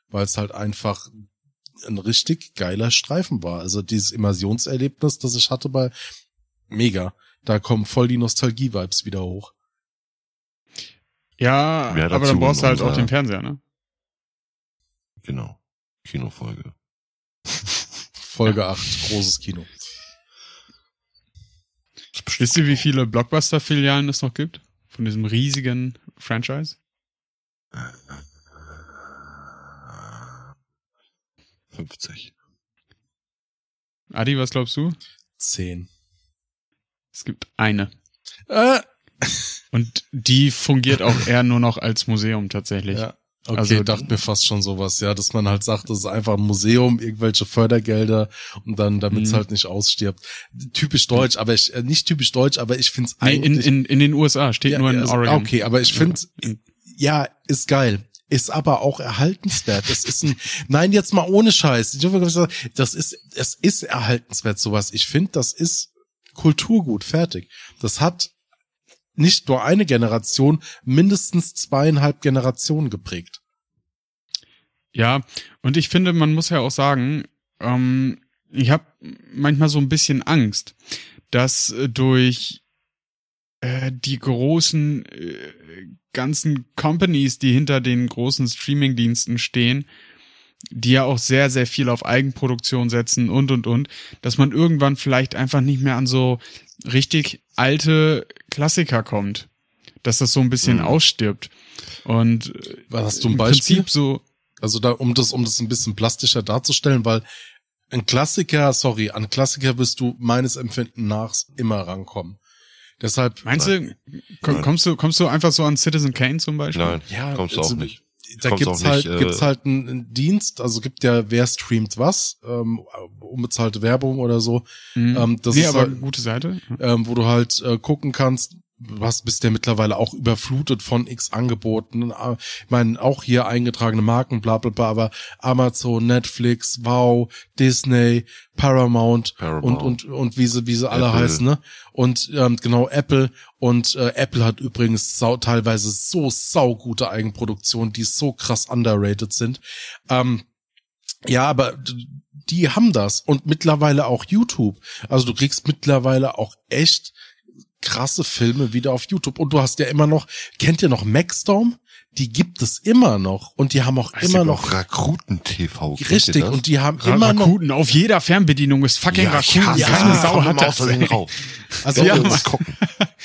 Weil es halt einfach ein richtig geiler Streifen war. Also dieses Immersionserlebnis, das ich hatte bei mega. Da kommen voll die Nostalgie-Vibes wieder hoch. Ja, aber dann brauchst du halt auch den Fernseher, ne? Genau. Kinofolge. Folge ja. 8, großes Kino. Wisst ihr, wie viele Blockbuster-Filialen es noch gibt? Von diesem riesigen Franchise? 50. Adi, was glaubst du? Zehn. Es gibt eine. Äh. Und die fungiert auch eher nur noch als Museum tatsächlich. Ja. Okay, also dachte mir fast schon sowas, ja, dass man halt sagt, das ist einfach ein Museum, irgendwelche Fördergelder und dann, damit es mhm. halt nicht ausstirbt. Typisch deutsch, aber ich, äh, nicht typisch deutsch, aber ich finde es nee, eigentlich. In, in, in den USA steht ja, nur in also, Oregon. Okay, aber ich finde, ja, ist geil ist aber auch erhaltenswert. Das ist ein, nein, jetzt mal ohne Scheiß. Das ist, es ist erhaltenswert, sowas. Ich finde, das ist Kulturgut, fertig. Das hat nicht nur eine Generation, mindestens zweieinhalb Generationen geprägt. Ja, und ich finde, man muss ja auch sagen, ähm, ich habe manchmal so ein bisschen Angst, dass äh, durch äh, die großen äh, ganzen Companies, die hinter den großen Streaming-Diensten stehen, die ja auch sehr, sehr viel auf Eigenproduktion setzen und, und, und, dass man irgendwann vielleicht einfach nicht mehr an so richtig alte Klassiker kommt. Dass das so ein bisschen mhm. ausstirbt. Und Was hast du ein Beispiel? Prinzip so. Also da, um das, um das ein bisschen plastischer darzustellen, weil ein Klassiker, sorry, an Klassiker wirst du meines Empfinden nach immer rankommen. Deshalb. Meinst du, kommst du, kommst du einfach so an Citizen Kane zum Beispiel? Nein, ja, kommst du also, auch nicht da Kommt's gibt's halt, nicht, äh, gibt's halt einen, einen Dienst, also gibt ja, wer streamt was, ähm, unbezahlte Werbung oder so. Mhm. Ähm, das nee, ist aber halt, gute Seite. Ähm, wo du halt äh, gucken kannst, was bist der mittlerweile auch überflutet von X Angeboten. Ich meine, auch hier eingetragene Marken, bla bla bla, aber Amazon, Netflix, Wow, Disney, Paramount, Paramount. und und und wie sie wie sie alle heißen, ne? Und ähm, genau Apple und äh, Apple hat übrigens sau, teilweise so saugute Eigenproduktionen, die so krass underrated sind. Ähm, ja, aber die haben das und mittlerweile auch YouTube. Also du kriegst mittlerweile auch echt krasse Filme wieder auf YouTube. Und du hast ja immer noch, kennt ihr noch Maxstorm? Die gibt es immer noch und die haben auch das immer noch Rakuten TV. Richtig und die haben Ra immer Rakuten noch auf jeder Fernbedienung ist fucking ja, Rakuten. Ja, ja, Sau hat das. Rauf. Also ja, gucken.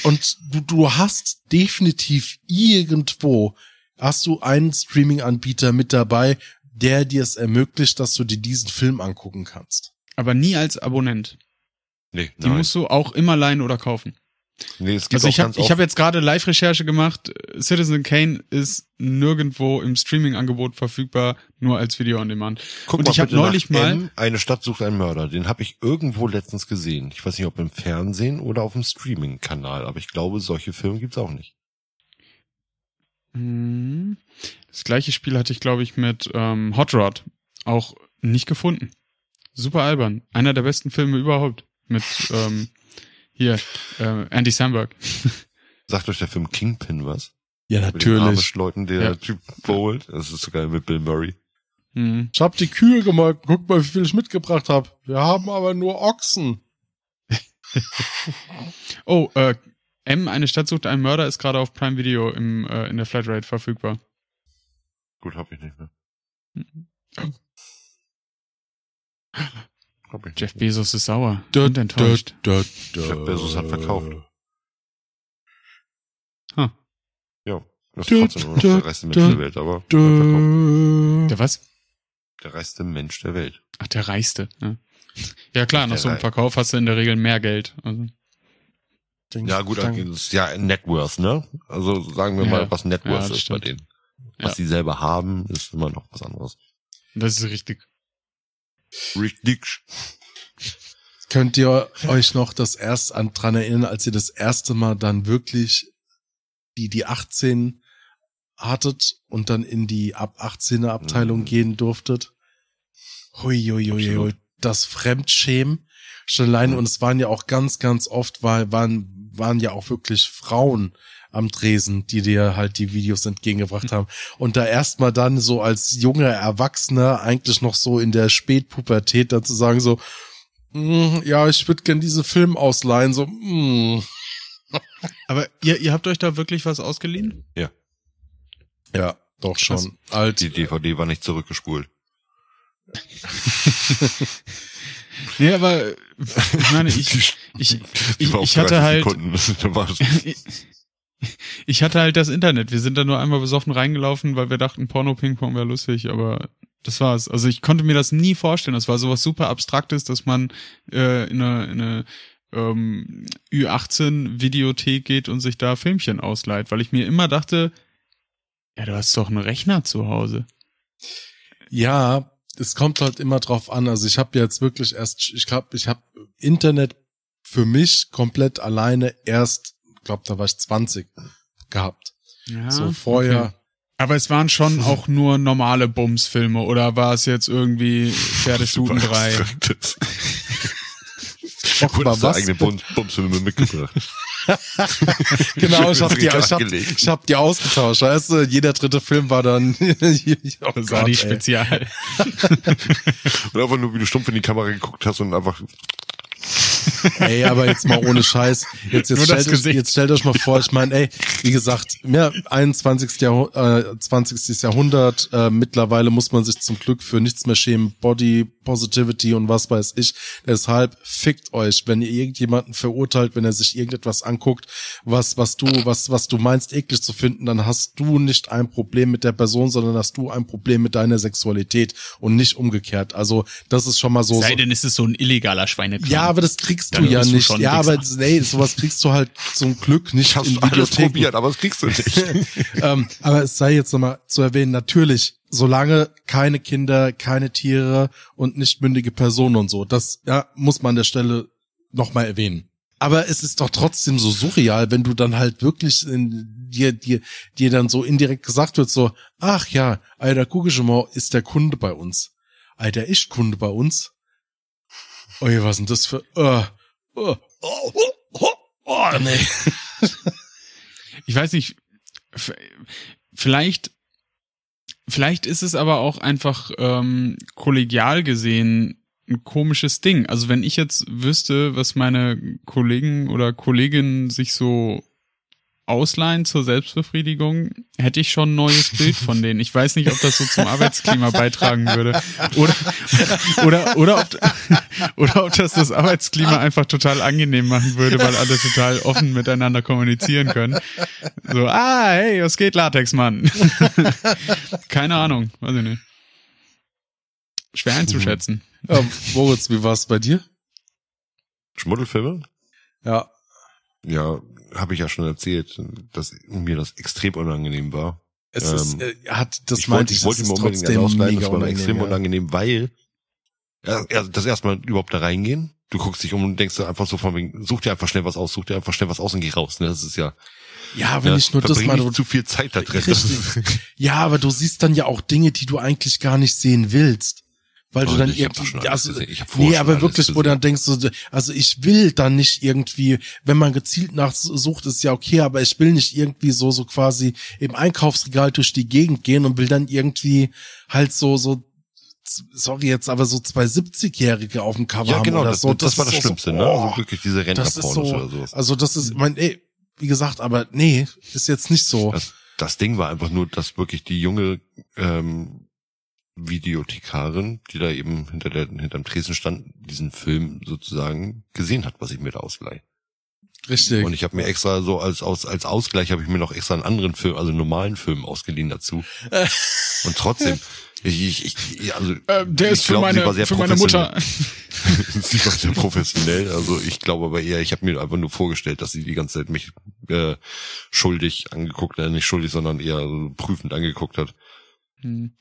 und du, du hast definitiv irgendwo hast du einen Streaming-Anbieter mit dabei, der dir es ermöglicht, dass du dir diesen Film angucken kannst. Aber nie als Abonnent. Nee, die nein. musst du auch immer leihen oder kaufen. Nee, es gibt also ich habe hab jetzt gerade Live-Recherche gemacht. Citizen Kane ist nirgendwo im Streaming-Angebot verfügbar, nur als Video on Demand. Guck Und mal, ich habe neulich mal M, eine Stadt sucht einen Mörder. Den habe ich irgendwo letztens gesehen. Ich weiß nicht, ob im Fernsehen oder auf dem Streaming-Kanal, aber ich glaube, solche Filme gibt's auch nicht. Hm. Das gleiche Spiel hatte ich, glaube ich, mit ähm, Hot Rod auch nicht gefunden. Super albern. Einer der besten Filme überhaupt. Mit ähm, hier, äh, Andy Samberg. Sagt euch der Film Kingpin was? Ja, natürlich. Mit den Leuten, der ja. Typ bowlt. Das ist sogar mit Bill Murray. Mhm. Ich hab die Kühe gemolken. Guck mal, wie viel ich mitgebracht hab. Wir haben aber nur Ochsen. oh, äh, M, eine Stadt sucht einen Mörder, ist gerade auf Prime Video im, äh, in der Flatrate verfügbar. Gut, hab ich nicht mehr. Jeff Bezos ist sauer da, und enttäuscht. Da, da, Jeff Bezos hat verkauft. Huh. Ja, Das ist trotzdem noch der reichste Mensch der Welt, aber Der was? der reichste Mensch der Welt. Ach, der reichste. Ne? Ja klar, nach so einem Verkauf hast du in der Regel mehr Geld. Also, Ja gut, Dann- das ist ja Net Worth, ne? Also sagen wir Ja. mal, was Net Ja, Worth ist bei stimmt. denen. Was Ja. die selber haben, ist immer noch was anderes. das ist richtig. Richtig. Könnt ihr euch noch das erst an dran erinnern, als ihr das erste Mal dann wirklich die, die 18 hattet und dann in die ab 18er Abteilung Mhm. gehen durftet? Hui, hui, hui, hui. Das Fremdschämen. Schon allein, Mhm. und es waren ja auch ganz, ganz oft, weil, waren, waren ja auch wirklich Frauen am Dresen, die dir halt die Videos entgegengebracht haben. Und da erstmal dann so als junger Erwachsener, eigentlich noch so in der Spätpubertät, dann zu sagen so, "Mm, ja, ich würde gern diese Film ausleihen, so, mm. Aber ihr, ihr habt euch da wirklich was ausgeliehen? ja, doch schon. Alt. Die DVD war nicht zurückgespult. Nee, aber ich meine, ich, ich, ich, ich hatte 30 halt, Sekunden. Ich hatte halt das Internet. Wir sind da nur einmal besoffen reingelaufen, weil wir dachten, Porno-Ping-Pong wäre lustig, aber das war's. Also ich konnte mir das nie vorstellen. Das war sowas super Abstraktes, dass man äh, in eine, in eine ähm, Ü18-Videothek geht und sich da Filmchen ausleiht, weil ich mir immer dachte, ja, du hast doch einen Rechner zu Hause. Ja, es kommt halt immer drauf an. Also ich habe jetzt wirklich erst, ich glaube, ich habe Internet für mich komplett alleine erst, glaube, da war ich 20 gehabt. Ja, so vorher. okay. Aber es waren schon auch nur normale Bums-Filme oder war es jetzt irgendwie Pferdestuten 3? abstraktes. Och, mal was? eigene Bums- Bumsfilme mitgebracht. Genau, ich habe die, ich hab, ich hab die ausgetauscht. Weißt du, jeder dritte Film war dann. oh Das war die ey. Spezial. Und einfach nur, wie du stumpf in die Kamera geguckt hast und einfach Ey, aber jetzt mal ohne Scheiß. Jetzt, jetzt, stellt, euch, jetzt stellt euch mal vor, ich meine, ey, wie gesagt, ja, 21. Jahrh äh, 20. Jahrhundert, äh, mittlerweile muss man sich zum Glück für nichts mehr schämen, Body Positivity und was weiß ich. Deshalb fickt euch, wenn ihr irgendjemanden verurteilt, wenn er sich irgendetwas anguckt, was, was du, was, was du meinst, eklig zu finden, dann hast du nicht ein Problem mit der Person, sondern hast du ein Problem mit deiner Sexualität und nicht umgekehrt. Also, das ist schon mal so. Sei denn, ist es so ein illegaler Schweinekram. ja, aber das kriegst du ja du nicht. schon Ja, aber nee, sowas kriegst du halt zum Glück nicht ich hab's in alles probiert, aber das kriegst du nicht. ähm, aber es sei jetzt nochmal zu erwähnen, natürlich, solange keine Kinder, keine Tiere und nicht mündige Personen und so, das ja, muss man an der Stelle nochmal erwähnen. Aber es ist doch trotzdem so surreal, wenn du dann halt wirklich in, dir, dir, dir dann so indirekt gesagt wird, so, ach ja, Alter Kugelschimmer ist der Kunde bei uns. Alter, ist Kunde bei uns. Oi, was denn das für, oh, oh, oh, oh, oh, nee. ich weiß nicht, vielleicht, vielleicht ist es aber auch einfach ähm, kollegial gesehen ein komisches Ding. Also wenn ich jetzt wüsste, was meine Kollegen oder Kolleginnen sich so ausleihen zur Selbstbefriedigung, hätte ich schon ein neues Bild von denen. Ich weiß nicht, ob das so zum Arbeitsklima beitragen würde. Oder, oder, oder, ob, oder ob das das Arbeitsklima einfach total angenehm machen würde, weil alle total offen miteinander kommunizieren können. So, ah, hey, was geht, Latexmann? Keine Ahnung, weiß ich nicht. Schwer einzuschätzen. Ja, Moritz, wie war's bei dir? Schmuddelfilme? Ja. Ja, habe ich ja schon erzählt, dass mir das extrem unangenehm war. Es Ähm, ist, äh, hat, das ich meinte ich, ich wollte das mir unbedingt trotzdem einen ausleihen, das war extrem ja. unangenehm, weil ja, das erstmal überhaupt da reingehen. Du guckst dich um und denkst einfach so von wegen, such dir einfach schnell was aus, such dir einfach schnell was aus und geh raus. Ne? Das ist ja, Ja, aber ja nicht nur das, mal du, zu viel Zeit da drin. Das. Ja, aber du siehst dann ja auch Dinge, die du eigentlich gar nicht sehen willst. Weil du Oh, dann ich hab doch irgendwie, also. Ich nee, aber wirklich, wo du dann denkst, so, also ich will dann nicht irgendwie, wenn man gezielt nachsucht, ist ja okay, aber ich will nicht irgendwie so, so quasi im Einkaufsregal durch die Gegend gehen und will dann irgendwie halt so, so, sorry jetzt, aber so zwei 70-Jährige auf dem Cover ja, haben genau, oder das, so. das, war ist das so, Schlimmste, so, ne? oh, Also wirklich diese das ist Rentnerpornos so, oder sowas. also das ist, mein, ey, wie gesagt, aber nee, ist jetzt nicht so. Das, das Ding war einfach nur, dass wirklich die junge ähm, Videothekarin, die da eben hinter der hinterm Tresen stand, diesen Film sozusagen gesehen hat, was ich mir da ausleihe. Richtig. Und ich habe mir extra so als, als, als Ausgleich habe ich mir noch extra einen anderen Film, also einen normalen Film ausgeliehen dazu. Und trotzdem, ich, ich, ich also Äh, der ich ist für glaub, sie meine, war sehr für meine Mutter. sie war sehr professionell. Also ich glaube aber eher, ich habe mir einfach nur vorgestellt, dass sie die ganze Zeit mich äh, schuldig angeguckt, äh, nicht schuldig, sondern eher prüfend angeguckt hat. Hm.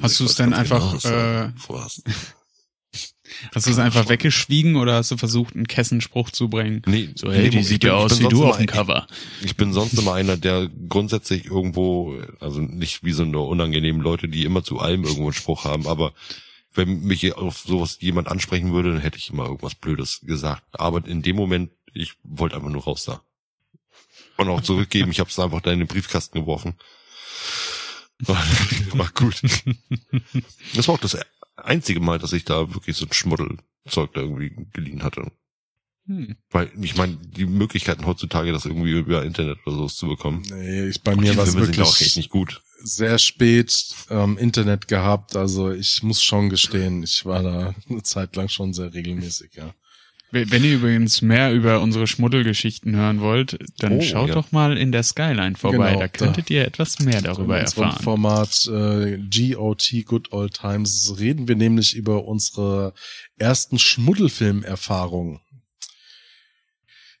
Hast Ich du es weiß denn einfach, du äh, vorhast. Hast du es einfach weggeschwiegen oder hast du versucht, einen Kessenspruch zu bringen? Nee, So, nee, hey, die ich sieht ja ich aus wie du auf dem Cover. Ich bin sonst immer einer, der grundsätzlich irgendwo, also nicht wie so eine unangenehmen Leute, die immer zu allem irgendwo einen Spruch haben, aber wenn mich auf sowas jemand ansprechen würde, dann hätte ich immer irgendwas Blödes gesagt. Aber in dem Moment, ich wollte einfach nur raus da. Und auch zurückgeben, ich habe es einfach da in den Briefkasten geworfen. War, war gut. Das war auch das einzige Mal, dass ich da wirklich so ein Schmuddelzeug da irgendwie geliehen hatte. Hm. Weil, ich meine, die Möglichkeiten heutzutage, das irgendwie über Internet oder so zu bekommen. Nee, ich, bei mir war es ja auch echt wirklich nicht gut. sehr spät ähm, Internet gehabt. Also ich muss schon gestehen, ich war da eine Zeit lang schon sehr regelmäßig, ja. Wenn ihr übrigens mehr über unsere Schmuddelgeschichten hören wollt, dann Oh, schaut ja. doch mal in der Skyline vorbei. Genau, da könntet ihr etwas mehr darüber in unserem erfahren. Format äh, GOT Good Old Times reden wir nämlich über unsere ersten Schmuddelfilmerfahrungen.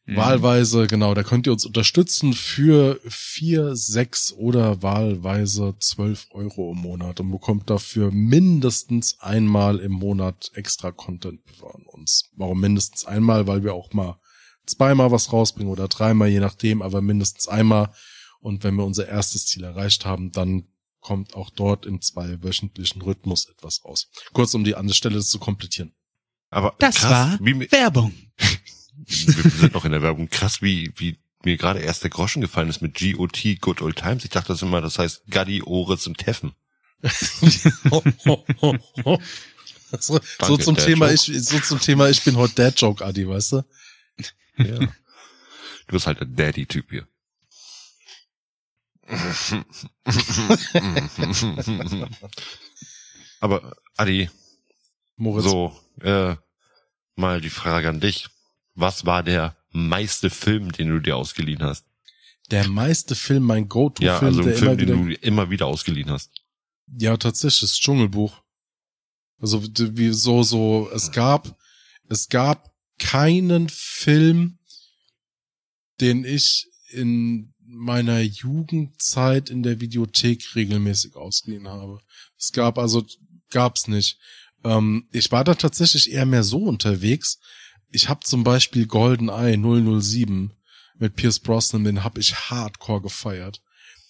Mhm. Wahlweise, genau, da könnt ihr uns unterstützen für vier, sechs oder wahlweise zwölf Euro im Monat und bekommt dafür mindestens einmal im Monat extra Content von uns. Warum mindestens einmal? Weil wir auch mal zweimal was rausbringen oder dreimal, je nachdem, aber mindestens einmal. Und wenn wir unser erstes Ziel erreicht haben, dann kommt auch dort im zweiwöchentlichen Rhythmus etwas raus. Kurz, um die andere Stelle zu komplettieren. Aber Das krass, war Werbung. wir sind noch in der Werbung, krass, wie, wie mir gerade erst der Groschen gefallen ist mit GOT, Good Old Times. Ich dachte das immer, das heißt Gaddi, Oris und Teffen. so, so Danke, zum Dad Thema, Joke. ich, so zum Thema, ich bin heute Dad Joke, Adi, weißt du? Ja. Du bist halt der Daddy-Typ hier. Aber Adi, Moritz, so, äh, mal die Frage an dich. Was war der meiste Film, den du dir ausgeliehen hast? der meiste Film, mein Go-To-Film, Ja, also der ein Film, immer wieder, den du immer wieder ausgeliehen hast. ja, tatsächlich, das Dschungelbuch. Also, wie wie so, so, es gab, es gab keinen Film, den ich in meiner Jugendzeit in der Videothek regelmäßig ausgeliehen habe. Es gab also, gab's nicht. Ähm, ich war da tatsächlich eher mehr so unterwegs. Ich habe zum Beispiel GoldenEye 007 mit Pierce Brosnan, den hab ich hardcore gefeiert.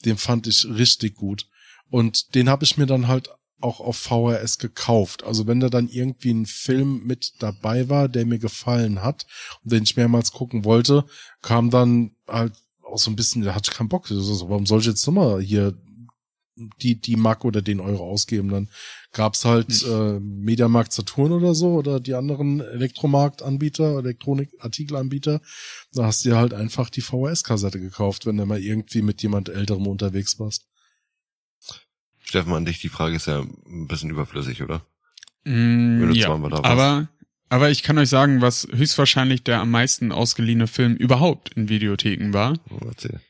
Den fand ich richtig gut. Und den habe ich mir dann halt auch auf VHS gekauft. Also wenn da dann irgendwie ein Film mit dabei war, der mir gefallen hat und den ich mehrmals gucken wollte, kam dann halt auch so ein bisschen, da hatte ich keinen Bock. Warum soll ich jetzt nochmal hier die, die Mark oder den Euro ausgeben? Dann gab's halt äh, Mediamarkt Saturn oder so oder die anderen Elektromarktanbieter, Elektronikartikelanbieter. Da hast du dir halt einfach die VHS-Kassette gekauft, wenn du mal irgendwie mit jemand Älterem unterwegs warst. Steffen, an dich, die Frage ist ja ein bisschen überflüssig, oder? Mm, ja, aber, aber ich kann euch sagen, was höchstwahrscheinlich der am meisten ausgeliehene Film überhaupt in Videotheken war. Oh, erzähl.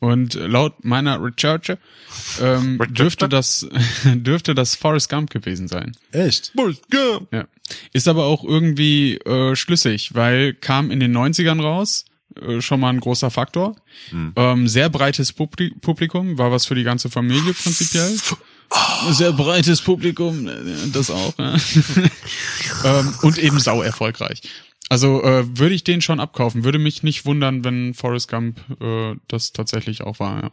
Und laut meiner Recherche ähm, dürfte das dürfte das Forrest Gump gewesen sein. Echt? Ja. Ist aber auch irgendwie äh, schlüssig, weil kam in den 90ern raus, äh, schon mal ein großer Faktor. Hm. Ähm, sehr breites Publi Publikum, war was für die ganze Familie prinzipiell. Sehr breites Publikum, äh, das auch. Ja. ähm, und eben sau erfolgreich. Also äh, würde ich den schon abkaufen. Würde mich nicht wundern, wenn Forrest Gump äh, das tatsächlich auch war. Ja.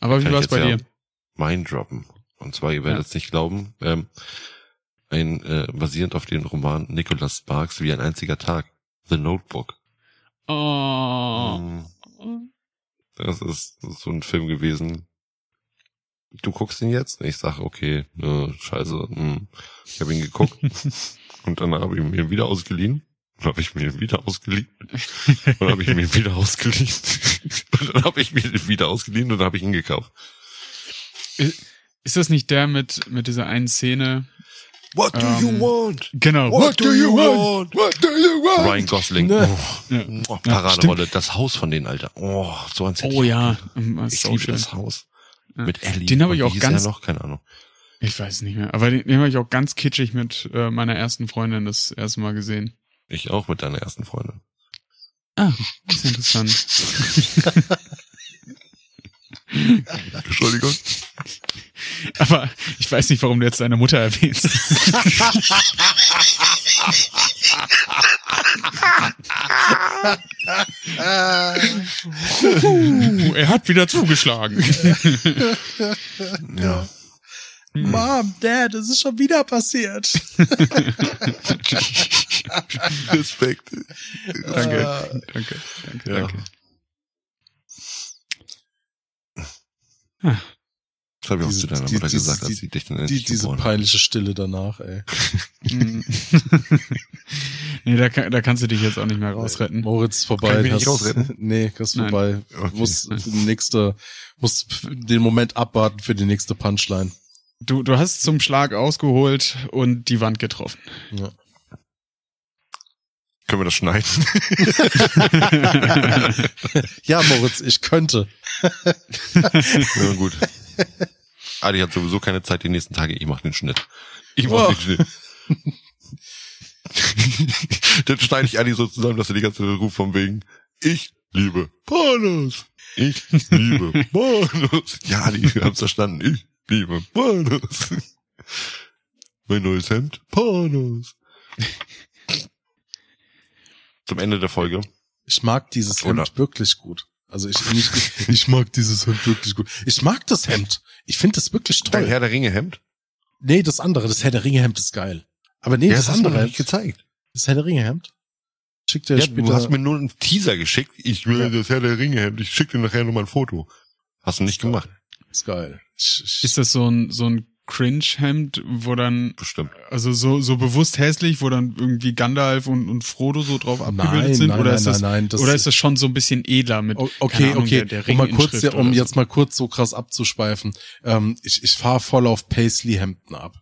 Aber wie war es bei jetzt dir? ja Mein droppen. Und zwar, ihr werdet Ja. es nicht glauben, ähm, ein äh, basierend auf dem Roman Nicholas Sparks wie ein einziger Tag. The Notebook. Oh. Mm, Das ist, so ein Film gewesen. Du guckst ihn jetzt? Ich sage, okay, äh, scheiße. mm. Ich habe ihn geguckt und dann habe ich ihn mir wieder ausgeliehen. Dann habe ich mir ihn wieder ausgeliehen. Dann habe ich mir wieder ausgeliehen. Und dann habe ich mir ihn wieder ausgeliehen und dann habe ich ihn gekauft. Ist das nicht der mit, mit dieser einen Szene, What do you Ähm, want? Genau. What do you want? What do you want? Ryan Gosling. Ne. Oh, Ja. oh, Paraderolle. Das Haus von denen, Alter. Oh, so hätte Oh ja, ähm, das Ich liebe schön. das Haus. Ja. Mit Ellie. Den habe ich auch ganz- noch? Keine Ahnung. Ich weiß nicht mehr. Aber den, den habe ich auch ganz kitschig mit äh, meiner ersten Freundin das erste Mal gesehen. Ich auch mit deiner ersten Freundin. Ah, das ist interessant. Entschuldigung. Aber ich weiß nicht, warum du jetzt deine Mutter erwähnst. Er hat wieder zugeschlagen. Ja. Mom, Dad, es ist schon wieder passiert. Respekt. Danke, danke, danke, Ja. danke. Das habe ich auch Diese- zu deiner die- Mutter gesagt, als die- sie dich dann Die, endlich diese geboren hat. peinliche Stille danach, ey. Mm. nee, da, kann, da kannst du dich jetzt auch nicht mehr rausretten. Moritz ist vorbei. Kann ich mich nicht hast- rausretten? Nee, ist Nein. vorbei. Okay. Muss für die nächste, muss den Moment abwarten für die nächste Punchline. Du, du hast zum Schlag ausgeholt und die Wand getroffen. Ja. Können wir das schneiden? ja, Moritz, ich könnte. ja, gut. Adi hat sowieso keine Zeit die nächsten Tage. Ich mach den Schnitt. Ich mach Oh. den Schnitt. Dann schneide ich Adi so zusammen, dass er die ganze Zeit ruft von wegen, ich liebe Pornos. Ich liebe Pornos. Ja, Adi, wir haben's verstanden. Ich liebe Pornos. Mein neues Hemd, Pornos. Zum Ende der Folge. Ich mag dieses Oder- Hemd wirklich gut. Also ich nicht, ich mag dieses Hemd wirklich gut. Ich mag das Hemd. Ich finde das wirklich Dein toll. Herr der Ringe Hemd? Nee, das andere, das Herr der Ringe Hemd ist geil. Aber nee, das hast du mir andere Hemd, gezeigt. das Herr der Ringe Hemd. Schickt dir Ja, später. du hast mir nur einen Teaser geschickt. Ich will Ja. das Herr der Ringe Hemd. Ich schicke dir nachher nochmal ein Foto. Hast du nicht gemacht. Ist geil. Ist das so ein, so ein Cringe-Hemd, wo dann, Bestimmt. also so, so bewusst hässlich, wo dann irgendwie Gandalf und, und Frodo so drauf abgebildet nein, sind? nein, oder nein, ist das, nein, nein, das oder ist das schon so ein bisschen edler mit, Okay, Ahnung, okay. der, der um mal kurz, ja, um oder jetzt so? mal kurz so krass abzuschweifen. Ähm, ich, ich fahre voll auf Paisley-Hemden ab.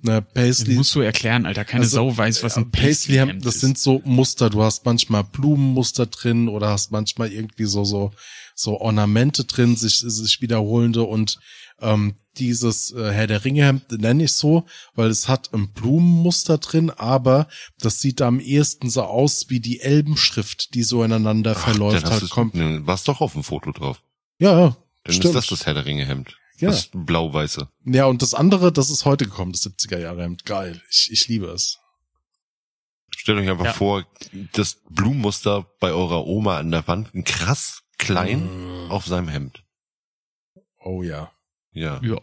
Ne, Das Paisley, musst du erklären, Alter. Keine Also, Sau weiß, was ein Paisley-Hemden, Paisley-Hemd das ist. sind so Muster. Du hast manchmal Blumenmuster drin oder hast manchmal irgendwie so so so Ornamente drin, sich sich wiederholende und ähm, dieses äh, Herr der Ringe Hemd nenne ich so, weil es hat ein Blumenmuster drin, aber das sieht am ehesten so aus wie die Elbenschrift, die so ineinander verläuft. dann hast kommt. du, ne, warst doch auf dem Foto drauf. Ja, ja. Dann stimmt. ist das das Herr der Ringe Hemd. Ja. Das blau-weiße. Ja, und das andere, das ist heute gekommen, das 70er Jahre Hemd. Geil. Ich, ich liebe es. Stellt euch einfach Ja. vor, das Blumenmuster bei eurer Oma an der Wand, ein krass klein Mm. auf seinem Hemd. Oh ja. Ja. Ja.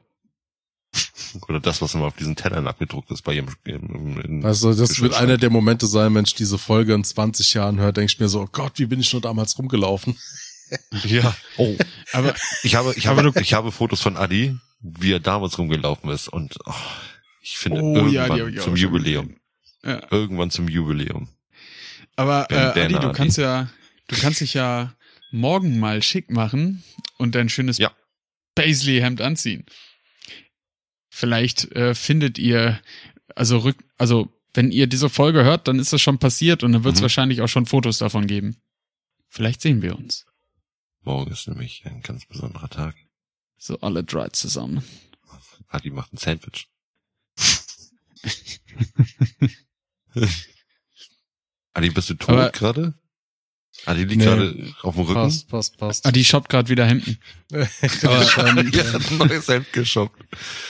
Oder das, was immer auf diesen Tellern abgedruckt ist bei ihrem. In, in Also das wird einer der Momente sein, wenn ich diese Folge in 20 Jahren höre, denke ich mir so, oh Gott, wie bin ich nur damals rumgelaufen? Ja. Oh. Aber Ich habe, ich habe, ich habe Fotos von Adi, wie er damals rumgelaufen ist und oh, ich finde Oh ja, die irgendwann ich auch zum Jubiläum. Ja. Irgendwann zum Jubiläum. Aber äh, Adi, du Adi. kannst ja, du kannst dich ja morgen mal schick machen und dein schönes Ja. Paisley-Hemd anziehen. Vielleicht äh, findet ihr, also rück, also wenn ihr diese Folge hört, dann ist das schon passiert und dann wird es Mhm. wahrscheinlich auch schon Fotos davon geben. Vielleicht sehen wir uns. Morgen ist nämlich ein ganz besonderer Tag. So alle drei zusammen. Adi macht ein Sandwich. Adi, bist du tot Aber- gerade? Adi liegt Nee. gerade auf dem Rücken. Passt, passt, passt. Adi shoppt gerade wieder Hemden. Aber, ähm, ja, hat ein neues Hemd geshoppt.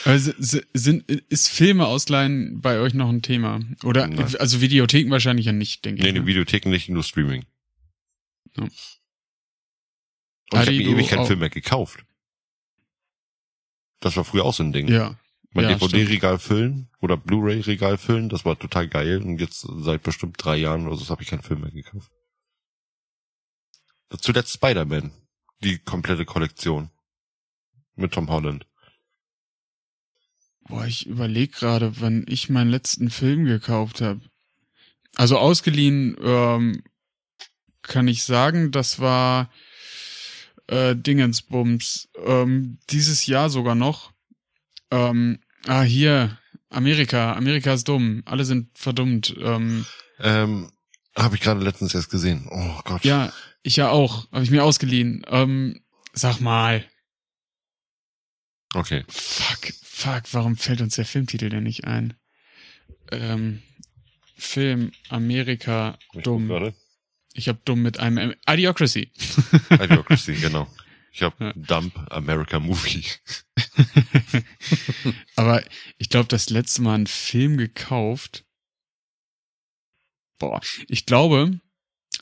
Also, sind, ist Filme ausleihen bei euch noch ein Thema? Oder, Nein. also Videotheken wahrscheinlich ja nicht, denke Nee, ich. die ne? Videotheken nicht, nur Streaming. Ja. Und ich habe Adi, mir du ewig keinen Film mehr gekauft. Das war früher auch so ein Ding. Ja. mein ja, DVD-Regal füllen oder Blu-ray-Regal füllen, das war total geil. Und jetzt seit bestimmt drei Jahren oder so habe ich keinen Film mehr gekauft. Zuletzt Spider-Man. Die komplette Kollektion. Mit Tom Holland. Boah, ich überlege gerade, wann ich meinen letzten Film gekauft habe. Also ausgeliehen ähm, kann ich sagen, das war äh, Dingensbums. Ähm, dieses Jahr sogar noch. Ähm, ah, hier. Amerika, Amerika ist dumm. Alle sind verdummt. Ähm, Ähm, habe ich gerade letztens erst gesehen. Oh Gott. ja, ich ja auch. Habe ich mir ausgeliehen. Ähm, sag mal. Okay. Fuck, fuck, warum fällt uns der Filmtitel denn nicht ein? Ähm, Film Amerika Ich dumm. gerade. Ich hab dumm mit einem M Idiocracy. Idiocracy, genau. Ich habe Ja. Dump America Movie. Aber ich glaube, das letzte Mal einen Film gekauft. Boah, ich glaube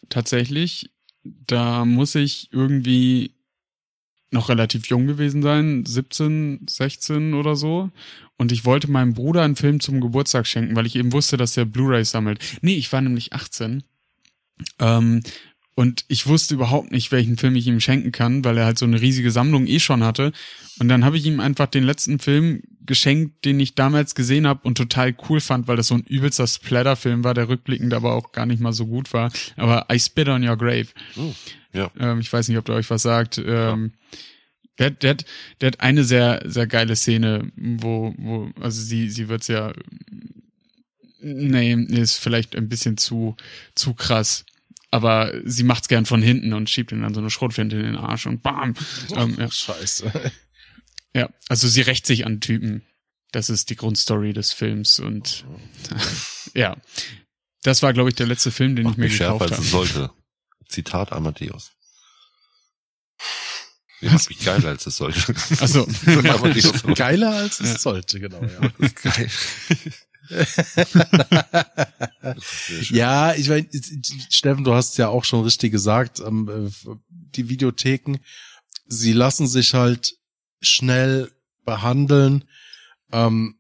tatsächlich, da muss ich irgendwie noch relativ jung gewesen sein, 17, 16 oder so. Und ich wollte meinem Bruder einen Film zum Geburtstag schenken, weil ich eben wusste, dass der Blu-ray sammelt. Nee, ich war nämlich 18. Ähm, und ich wusste überhaupt nicht, welchen Film ich ihm schenken kann, weil er halt so eine riesige Sammlung eh schon hatte. Und dann habe ich ihm einfach den letzten Film geschenkt, den ich damals gesehen habe und total cool fand, weil das so ein übelster Splatter-Film war, der rückblickend aber auch gar nicht mal so gut war. Aber I Spit on Your Grave. Oh, ja. Ähm, ich weiß nicht, ob der euch was sagt. Ähm, der, der, hat- der hat eine sehr, sehr geile Szene, wo, wo, also sie, sie wird's ja, nee, ist vielleicht ein bisschen zu, zu krass. Aber sie macht's gern von hinten und schiebt ihn dann so eine Schrotflinte in den Arsch und bam. Ähm, ja. Scheiße. Ja, also sie rächt sich an Typen. Das ist die Grundstory des Films und ja. Das war, glaube ich, der letzte Film, den Macht ich mir schärfer, gekauft als habe. es sollte. Zitat Amadeus. Nee, macht mich geiler, als es sollte. Also. Geiler als es Ja. sollte, genau, ja. Geil. Ja, ich meine, Steffen, du hast ja auch schon richtig gesagt, ähm, äh, die Videotheken, sie lassen sich halt schnell behandeln. Ähm,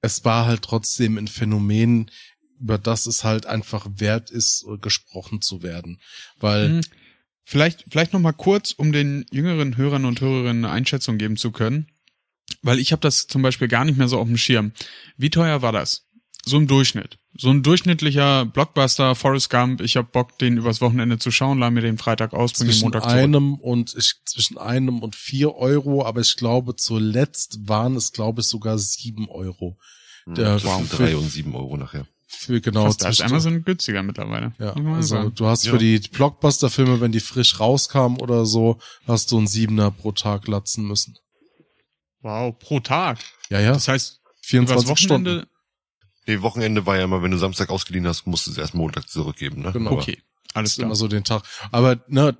es war halt trotzdem ein Phänomen, über das es halt einfach wert ist, gesprochen zu werden. Weil, Hm. Vielleicht, vielleicht noch mal kurz, um den jüngeren Hörern und Hörerinnen eine Einschätzung geben zu können. Weil ich habe das zum Beispiel gar nicht mehr so auf dem Schirm. Wie teuer war das? So im Durchschnitt. So ein durchschnittlicher Blockbuster, Forrest Gump, ich hab Bock, den übers Wochenende zu schauen, leih mir den Freitag aus, bring den zwischen Montag zurück. einem und ich, zwischen einem und vier Euro, aber ich glaube zuletzt waren es, glaube ich, sogar sieben Euro. Der- Zwischen wow. drei und sieben Euro nachher. Für genau Fast, da ist zwischen- Amazon günstiger mittlerweile. Ja, also sagen. du hast Ja. für die Blockbuster-Filme, wenn die frisch rauskamen oder so, hast du einen Siebener pro Tag latzen müssen. Wow, pro Tag. Ja, ja, Das heißt, übers 24 Wochenende, Stunden. Nee, Wochenende war ja immer, wenn du Samstag ausgeliehen hast, musst du es erst Montag zurückgeben, ne? Genau. Okay, Das alles ist klar. immer so den Tag. Aber ne,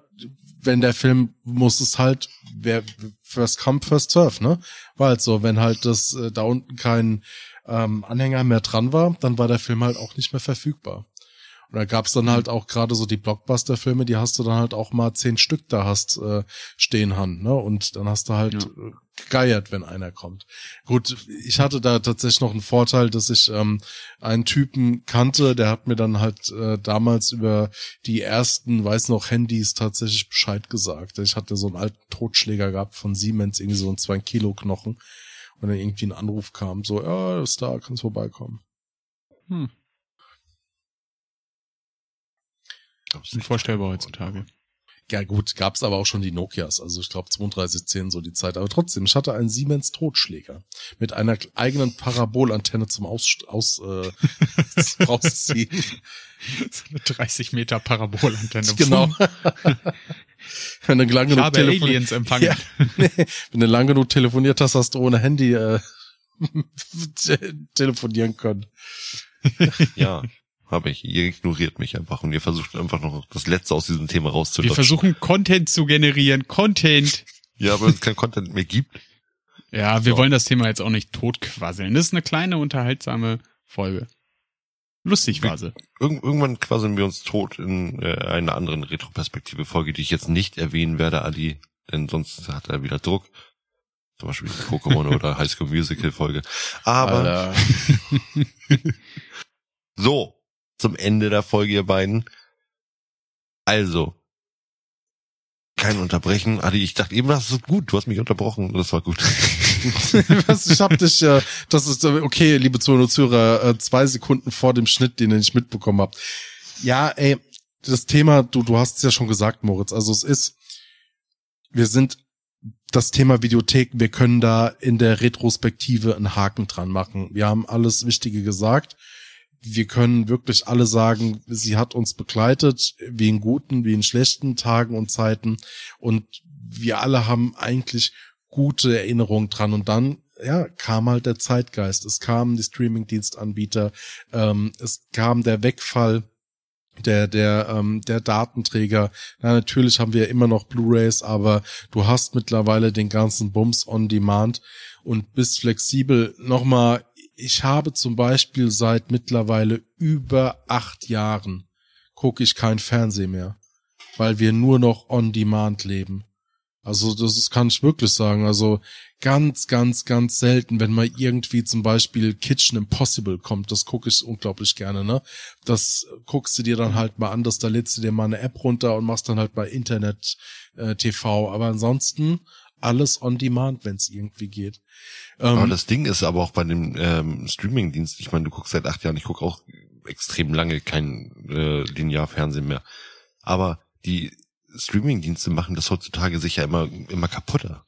wenn der Film muss es halt, wer first come, first serve, ne? War halt so, wenn halt das äh, da unten kein ähm, Anhänger mehr dran war, dann war der Film halt auch nicht mehr verfügbar. Und da gab's dann halt auch gerade so die Blockbuster-Filme, die hast du dann halt auch mal zehn Stück da hast äh, stehen haben, ne? Und dann hast du halt Ja. äh, gegeiert, wenn einer kommt. Gut, ich hatte da tatsächlich noch einen Vorteil, dass ich ähm, einen Typen kannte, der hat mir dann halt äh, damals über die ersten, weiß noch, Handys tatsächlich Bescheid gesagt. Ich hatte so einen alten Totschläger gehabt von Siemens, irgendwie so ein 2 Kilo Knochen. Und dann irgendwie ein Anruf kam, so, ja, ist da, kannst vorbeikommen. Hm, unvorstellbar heutzutage. Ja gut, gab's aber auch schon die Nokias, also ich glaube 3210 so die Zeit. Aber trotzdem, ich hatte einen Siemens Totschläger mit einer eigenen Parabolantenne zum Aus, aus äh, rausziehen. So eine 30 Meter Parabolantenne. genau. Wenn du lang Ich genug habe telefon- Aliens empfangen. Ja. Wenn du lang genug telefoniert hast, hast du ohne Handy äh, telefonieren können. Ja, habe ich. Ihr ignoriert mich einfach und ihr versucht einfach noch das Letzte aus diesem Thema Wir rauszulöschen. versuchen Content zu generieren. Content. Ja, aber wenn es kein Content mehr gibt. Ja, wir So. wollen das Thema jetzt auch nicht totquasseln. Das ist eine kleine, unterhaltsame Folge. Lustig war sie. Irg irgendwann quasseln wir uns tot in äh, einer anderen Retroperspektive-Folge, die ich jetzt nicht erwähnen werde, Ali, denn sonst hat er wieder Druck. Zum Beispiel Pokémon oder High School Musical Folge. Aber so, zum Ende der Folge, ihr beiden. Also, kein Unterbrechen. Adi, ich dachte eben, das ist gut. Du hast mich unterbrochen. Das war gut. Ich hab dich, äh, das ist äh, okay, liebe Zuhörer Zuhörer, äh, zwei Sekunden vor dem Schnitt, den nicht mitbekommen habt. Ja, ey, das Thema, du, du hast es ja schon gesagt, Moritz, also es ist, wir sind das Thema Videotheken, wir können da in der Retrospektive einen Haken dran machen. Wir haben alles Wichtige gesagt. Wir können wirklich alle sagen, sie hat uns begleitet, wie in guten, wie in schlechten Tagen und Zeiten. Und wir alle haben eigentlich gute Erinnerungen dran. Und dann, ja, kam halt der Zeitgeist. Es kamen die Streaming-Dienstanbieter. Ähm, es kam der Wegfall der der ähm, der Datenträger. Na, natürlich haben wir immer noch Blu-rays, aber du hast mittlerweile den ganzen Bums on Demand und bist flexibel. Nochmal, ich habe zum Beispiel seit mittlerweile über acht Jahren gucke ich kein Fernsehen mehr, weil wir nur noch on Demand leben. Also das ist, kann ich wirklich sagen. Also ganz, ganz, ganz selten, wenn mal irgendwie zum Beispiel Kitchen Impossible kommt, das gucke ich unglaublich gerne, ne? Das guckst du dir dann halt mal an, dass da lädst du dir mal eine App runter und machst dann halt bei Internet äh, TV. Aber ansonsten alles on demand, wenn es irgendwie geht. Ähm, aber das Ding ist aber auch bei dem ähm, Streaming-Dienst, ich meine, du guckst seit acht Jahren, ich gucke auch extrem lange kein äh, Linear-Fernsehen mehr. Aber die Streaming-Dienste machen das heutzutage sicher immer, immer kaputter.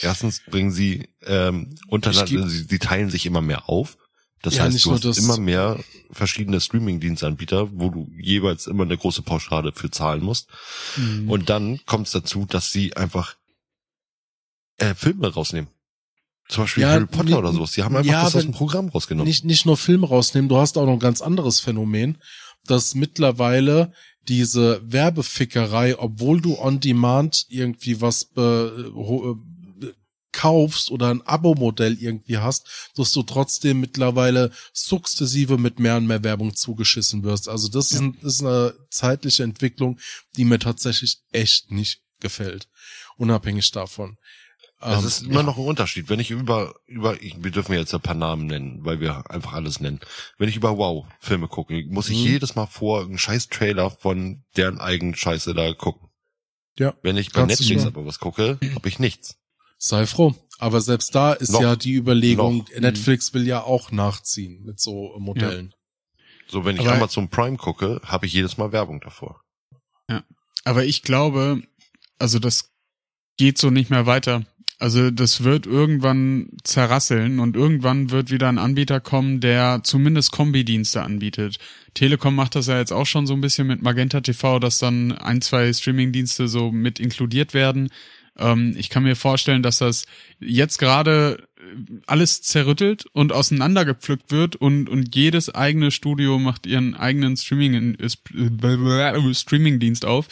Erstens bringen sie ähm, untereinander, sie, sie teilen sich immer mehr auf. Das ja, heißt, du hast immer mehr verschiedene Streaming-Dienstanbieter, wo du jeweils immer eine große Pauschale für zahlen musst. Mhm. Und dann kommt es dazu, dass sie einfach äh, Filme rausnehmen. Zum Beispiel ja, Harry Potter oder sowas. Die haben einfach ja, das aus dem Programm rausgenommen. Nicht, nicht nur Filme rausnehmen, du hast auch noch ein ganz anderes Phänomen, dass mittlerweile diese Werbefickerei, obwohl du on demand irgendwie was be, äh, kaufst oder ein Abo-Modell irgendwie hast, dass du trotzdem mittlerweile sukzessive mit mehr und mehr Werbung zugeschissen wirst. Also das ja. ist, ein, ist eine zeitliche Entwicklung, die mir tatsächlich echt nicht gefällt. Unabhängig davon. Es ähm, ist immer ja. noch ein Unterschied. Wenn ich über, über, ich, wir dürfen jetzt ein paar Namen nennen, weil wir einfach alles nennen. Wenn ich über Wow Filme gucke, muss ich mhm. jedes Mal vor einen scheiß Trailer von deren eigenen Scheiße da gucken. Ja. Wenn ich bei Netflix aber was gucke, habe ich nichts. Sei froh. Aber selbst da ist noch, ja die Überlegung, noch. Netflix will ja auch nachziehen mit so Modellen. Ja. So, wenn ich aber Amazon Prime gucke, habe ich jedes Mal Werbung davor. Ja. Aber ich glaube, also das geht so nicht mehr weiter. Also das wird irgendwann zerrasseln und irgendwann wird wieder ein Anbieter kommen, der zumindest Kombidienste anbietet. Telekom macht das ja jetzt auch schon so ein bisschen mit Magenta TV, dass dann ein, zwei Streamingdienste so mit inkludiert werden. Ähm, ich kann mir vorstellen, dass das jetzt gerade alles zerrüttelt und auseinandergepflückt wird und, und jedes eigene Studio macht ihren eigenen Streaming, äh, Streamingdienst auf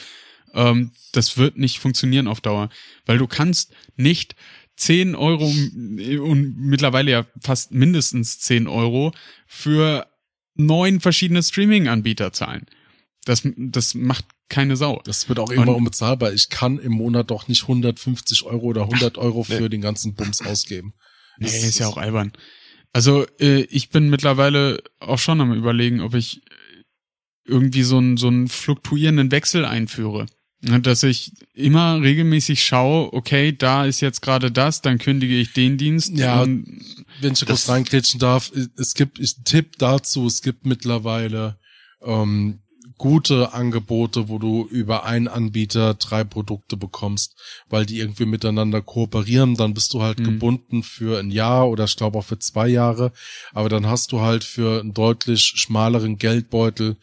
ähm, das wird nicht funktionieren auf Dauer, weil du kannst nicht 10 Euro und mittlerweile ja fast mindestens 10 Euro für neun verschiedene Streaming-Anbieter zahlen. Das, das macht keine Sau. Das wird auch irgendwann unbezahlbar. Ich kann im Monat doch nicht 150 Euro oder 100 Ach, Euro für nee. den ganzen Bums ausgeben. Nee, ist, ist ja auch albern. Also äh, ich bin mittlerweile auch schon am überlegen, ob ich irgendwie so einen so einen fluktuierenden Wechsel einführe. Dass ich immer regelmäßig schaue, okay, da ist jetzt gerade das, dann kündige ich den Dienst. Ja, wenn ich kurz reingrätschen darf, es gibt, ich Tipp dazu, es gibt mittlerweile ähm, gute Angebote, wo du über einen Anbieter drei Produkte bekommst, weil die irgendwie miteinander kooperieren, dann bist du halt mhm. gebunden für ein Jahr oder ich glaube auch für zwei Jahre, aber dann hast du halt für einen deutlich schmaleren Geldbeutel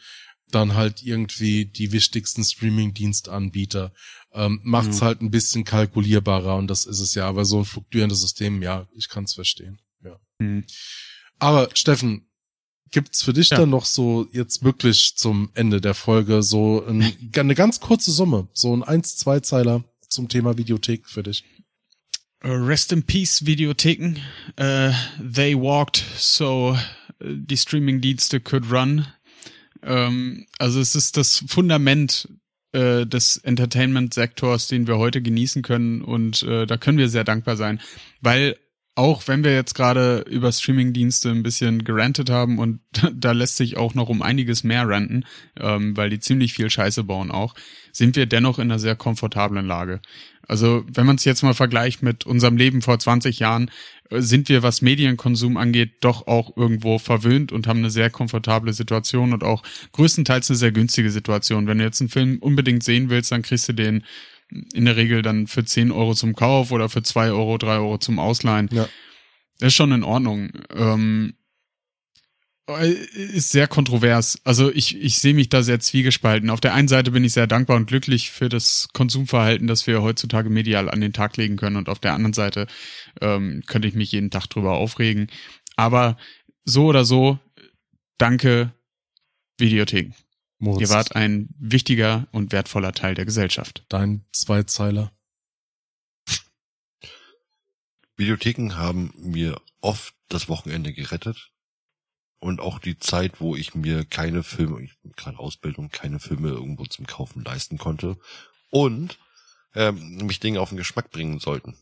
dann halt irgendwie die wichtigsten Streaming-Dienstanbieter. Ähm, macht's mhm. halt ein bisschen kalkulierbarer und das ist es ja. Aber so ein fluktuierendes System, ja, ich kann's verstehen. Ja. Mhm. Aber Steffen, gibt's für dich ja. dann noch so jetzt wirklich zum Ende der Folge so ein, eine ganz kurze Summe, so ein eins, zwei Zeiler zum Thema Videothek für dich? Uh, rest in Peace Videotheken. Uh, they walked so uh, die Streaming-Dienste could run. Ähm, also es ist das Fundament äh, des Entertainment-Sektors, den wir heute genießen können und äh, da können wir sehr dankbar sein, weil auch wenn wir jetzt gerade über Streaming-Dienste ein bisschen gerantet haben und da lässt sich auch noch um einiges mehr ranten, ähm, weil die ziemlich viel Scheiße bauen auch, sind wir dennoch in einer sehr komfortablen Lage. Also wenn man es jetzt mal vergleicht mit unserem Leben vor 20 Jahren, äh, sind wir, was Medienkonsum angeht, doch auch irgendwo verwöhnt und haben eine sehr komfortable Situation und auch größtenteils eine sehr günstige Situation. Wenn du jetzt einen Film unbedingt sehen willst, dann kriegst du den in der Regel dann für 10 Euro zum Kauf oder für 2 Euro, 3 Euro zum Ausleihen. Ja. Das ist schon in Ordnung. Ähm, äh, ist sehr kontrovers. Also ich, ich sehe mich da sehr zwiegespalten. Auf der einen Seite bin ich sehr dankbar und glücklich für das Konsumverhalten, das wir heutzutage medial an den Tag legen können. Und auf der anderen Seite ähm, könnte ich mich jeden Tag drüber aufregen. Aber so oder so, danke Videotheken. Moritz, Ihr wart ein wichtiger und wertvoller Teil der Gesellschaft. dein Zweizeiler. Videotheken haben mir oft das Wochenende gerettet. Und auch die Zeit, wo ich mir keine Filme, ich bin gerade Ausbildung, keine Filme irgendwo zum Kaufen leisten konnte. Und ähm, mich Dinge auf den Geschmack bringen sollten.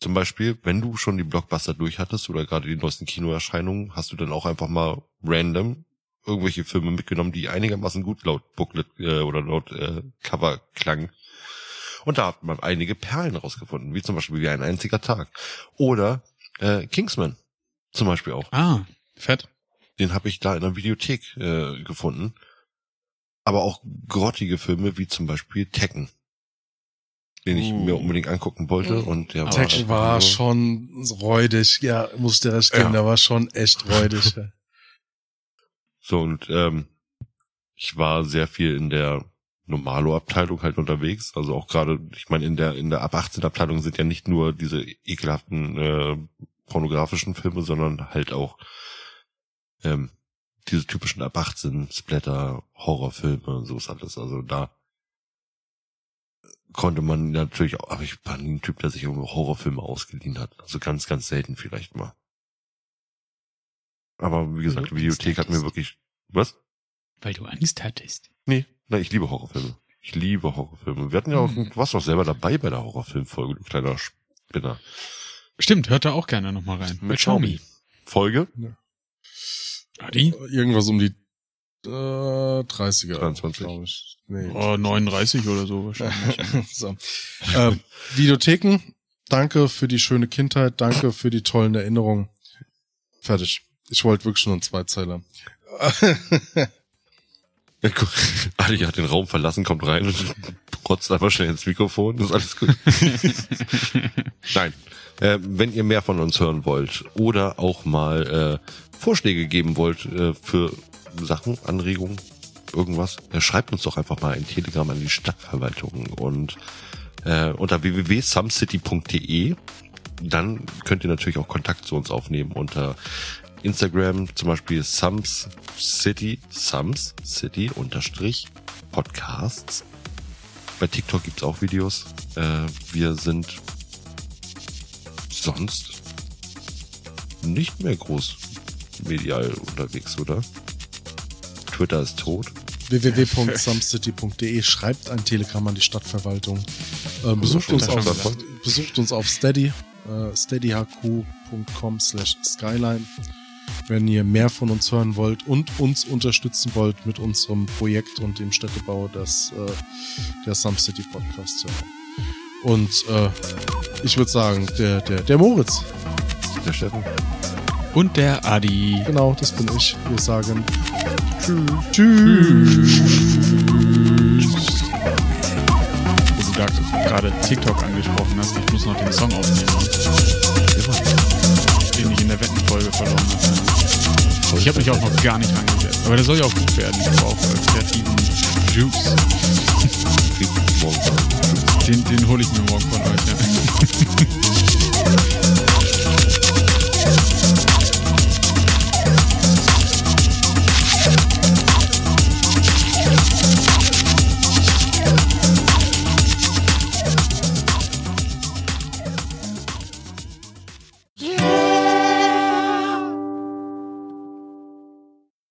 Zum Beispiel, wenn du schon die Blockbuster durchhattest oder gerade die neuesten Kinoerscheinungen, hast du dann auch einfach mal random irgendwelche Filme mitgenommen, die einigermaßen gut laut Booklet äh, oder laut äh, Cover klangen. Und da hat man einige Perlen rausgefunden, wie zum Beispiel wie ein einziger Tag. Oder äh, Kingsman zum Beispiel auch. Ah, fett. Den habe ich da in der Videothek äh, gefunden. Aber auch grottige Filme wie zum Beispiel Tekken, den ich Uh. mir unbedingt angucken wollte. Und der Aber war, Tekken einfach war nur- schon räudig. Ja, muss ich dir recht geben, Ja. der war schon echt räudig. So, und ähm, ich war sehr viel in der Normalo-Abteilung halt unterwegs. Also auch gerade, ich meine, in der, in der ab 18-Abteilung sind ja nicht nur diese ekelhaften äh, pornografischen Filme, sondern halt auch ähm, diese typischen ab 18 Splatter, Horrorfilme, so ist alles. Also da konnte man natürlich auch, aber ich war nie ein Typ, der sich irgendwo Horrorfilme ausgeliehen hat. Also ganz, ganz selten vielleicht mal. Aber wie gesagt, die Videothek hat mir wirklich, was? Weil du Angst hattest. Nee, na, ich liebe Horrorfilme. Ich liebe Horrorfilme. Wir hatten ja auch, Hm. du warst doch selber dabei bei der Horrorfilmfolge, du kleiner Spinner. Stimmt, hört da auch gerne nochmal rein. Mit Xiaomi. Folge? Adi? Irgendwas um die äh, 30er. 23. glaub ich. Nee. Oh, 39 oder so wahrscheinlich. so. äh, Videotheken, danke für die schöne Kindheit, danke für die tollen Erinnerungen. Fertig. Ich wollte wirklich nur einen Zweizeiler. Ali hat den Raum verlassen, kommt rein und rotzt einfach schnell ins Mikrofon. Das ist alles gut. Nein. Äh, wenn ihr mehr von uns hören wollt oder auch mal äh, Vorschläge geben wollt äh, für Sachen, Anregungen, irgendwas, äh, schreibt uns doch einfach mal ein Telegramm an die Stadtverwaltung und äh, unter www.sumcity.de. Dann könnt ihr natürlich auch Kontakt zu uns aufnehmen unter Instagram zum Beispiel Sums City, Sums City unterstrich Podcasts. Bei TikTok gibt's auch Videos. Äh, wir sind sonst nicht mehr groß medial unterwegs, oder? Twitter ist tot. www.sumcity.de schreibt ein Telegramm an die Stadtverwaltung. Äh, besucht, uns auf, besucht uns auf Steady, äh, steadyhq.com slash skyline, wenn ihr mehr von uns hören wollt und uns unterstützen wollt mit unserem Projekt und dem Städtebau des, äh, der Some City Podcast. Und äh, ich würde sagen, der, der, der Moritz, Der Steffen. Und der Adi. genau, das bin ich. Wir sagen Tschüss. Tschüss. Wo du gerade TikTok angesprochen hast, ich muss noch den Song aufnehmen, den ich in der Wettenfolge verloren habe. Ich habe mich auch noch gar nicht rangesetzt. Aber der soll ja auch gut werden. Ich brauche äh, kreativen Juice. Den, den hole ich mir morgen von euch. Ja.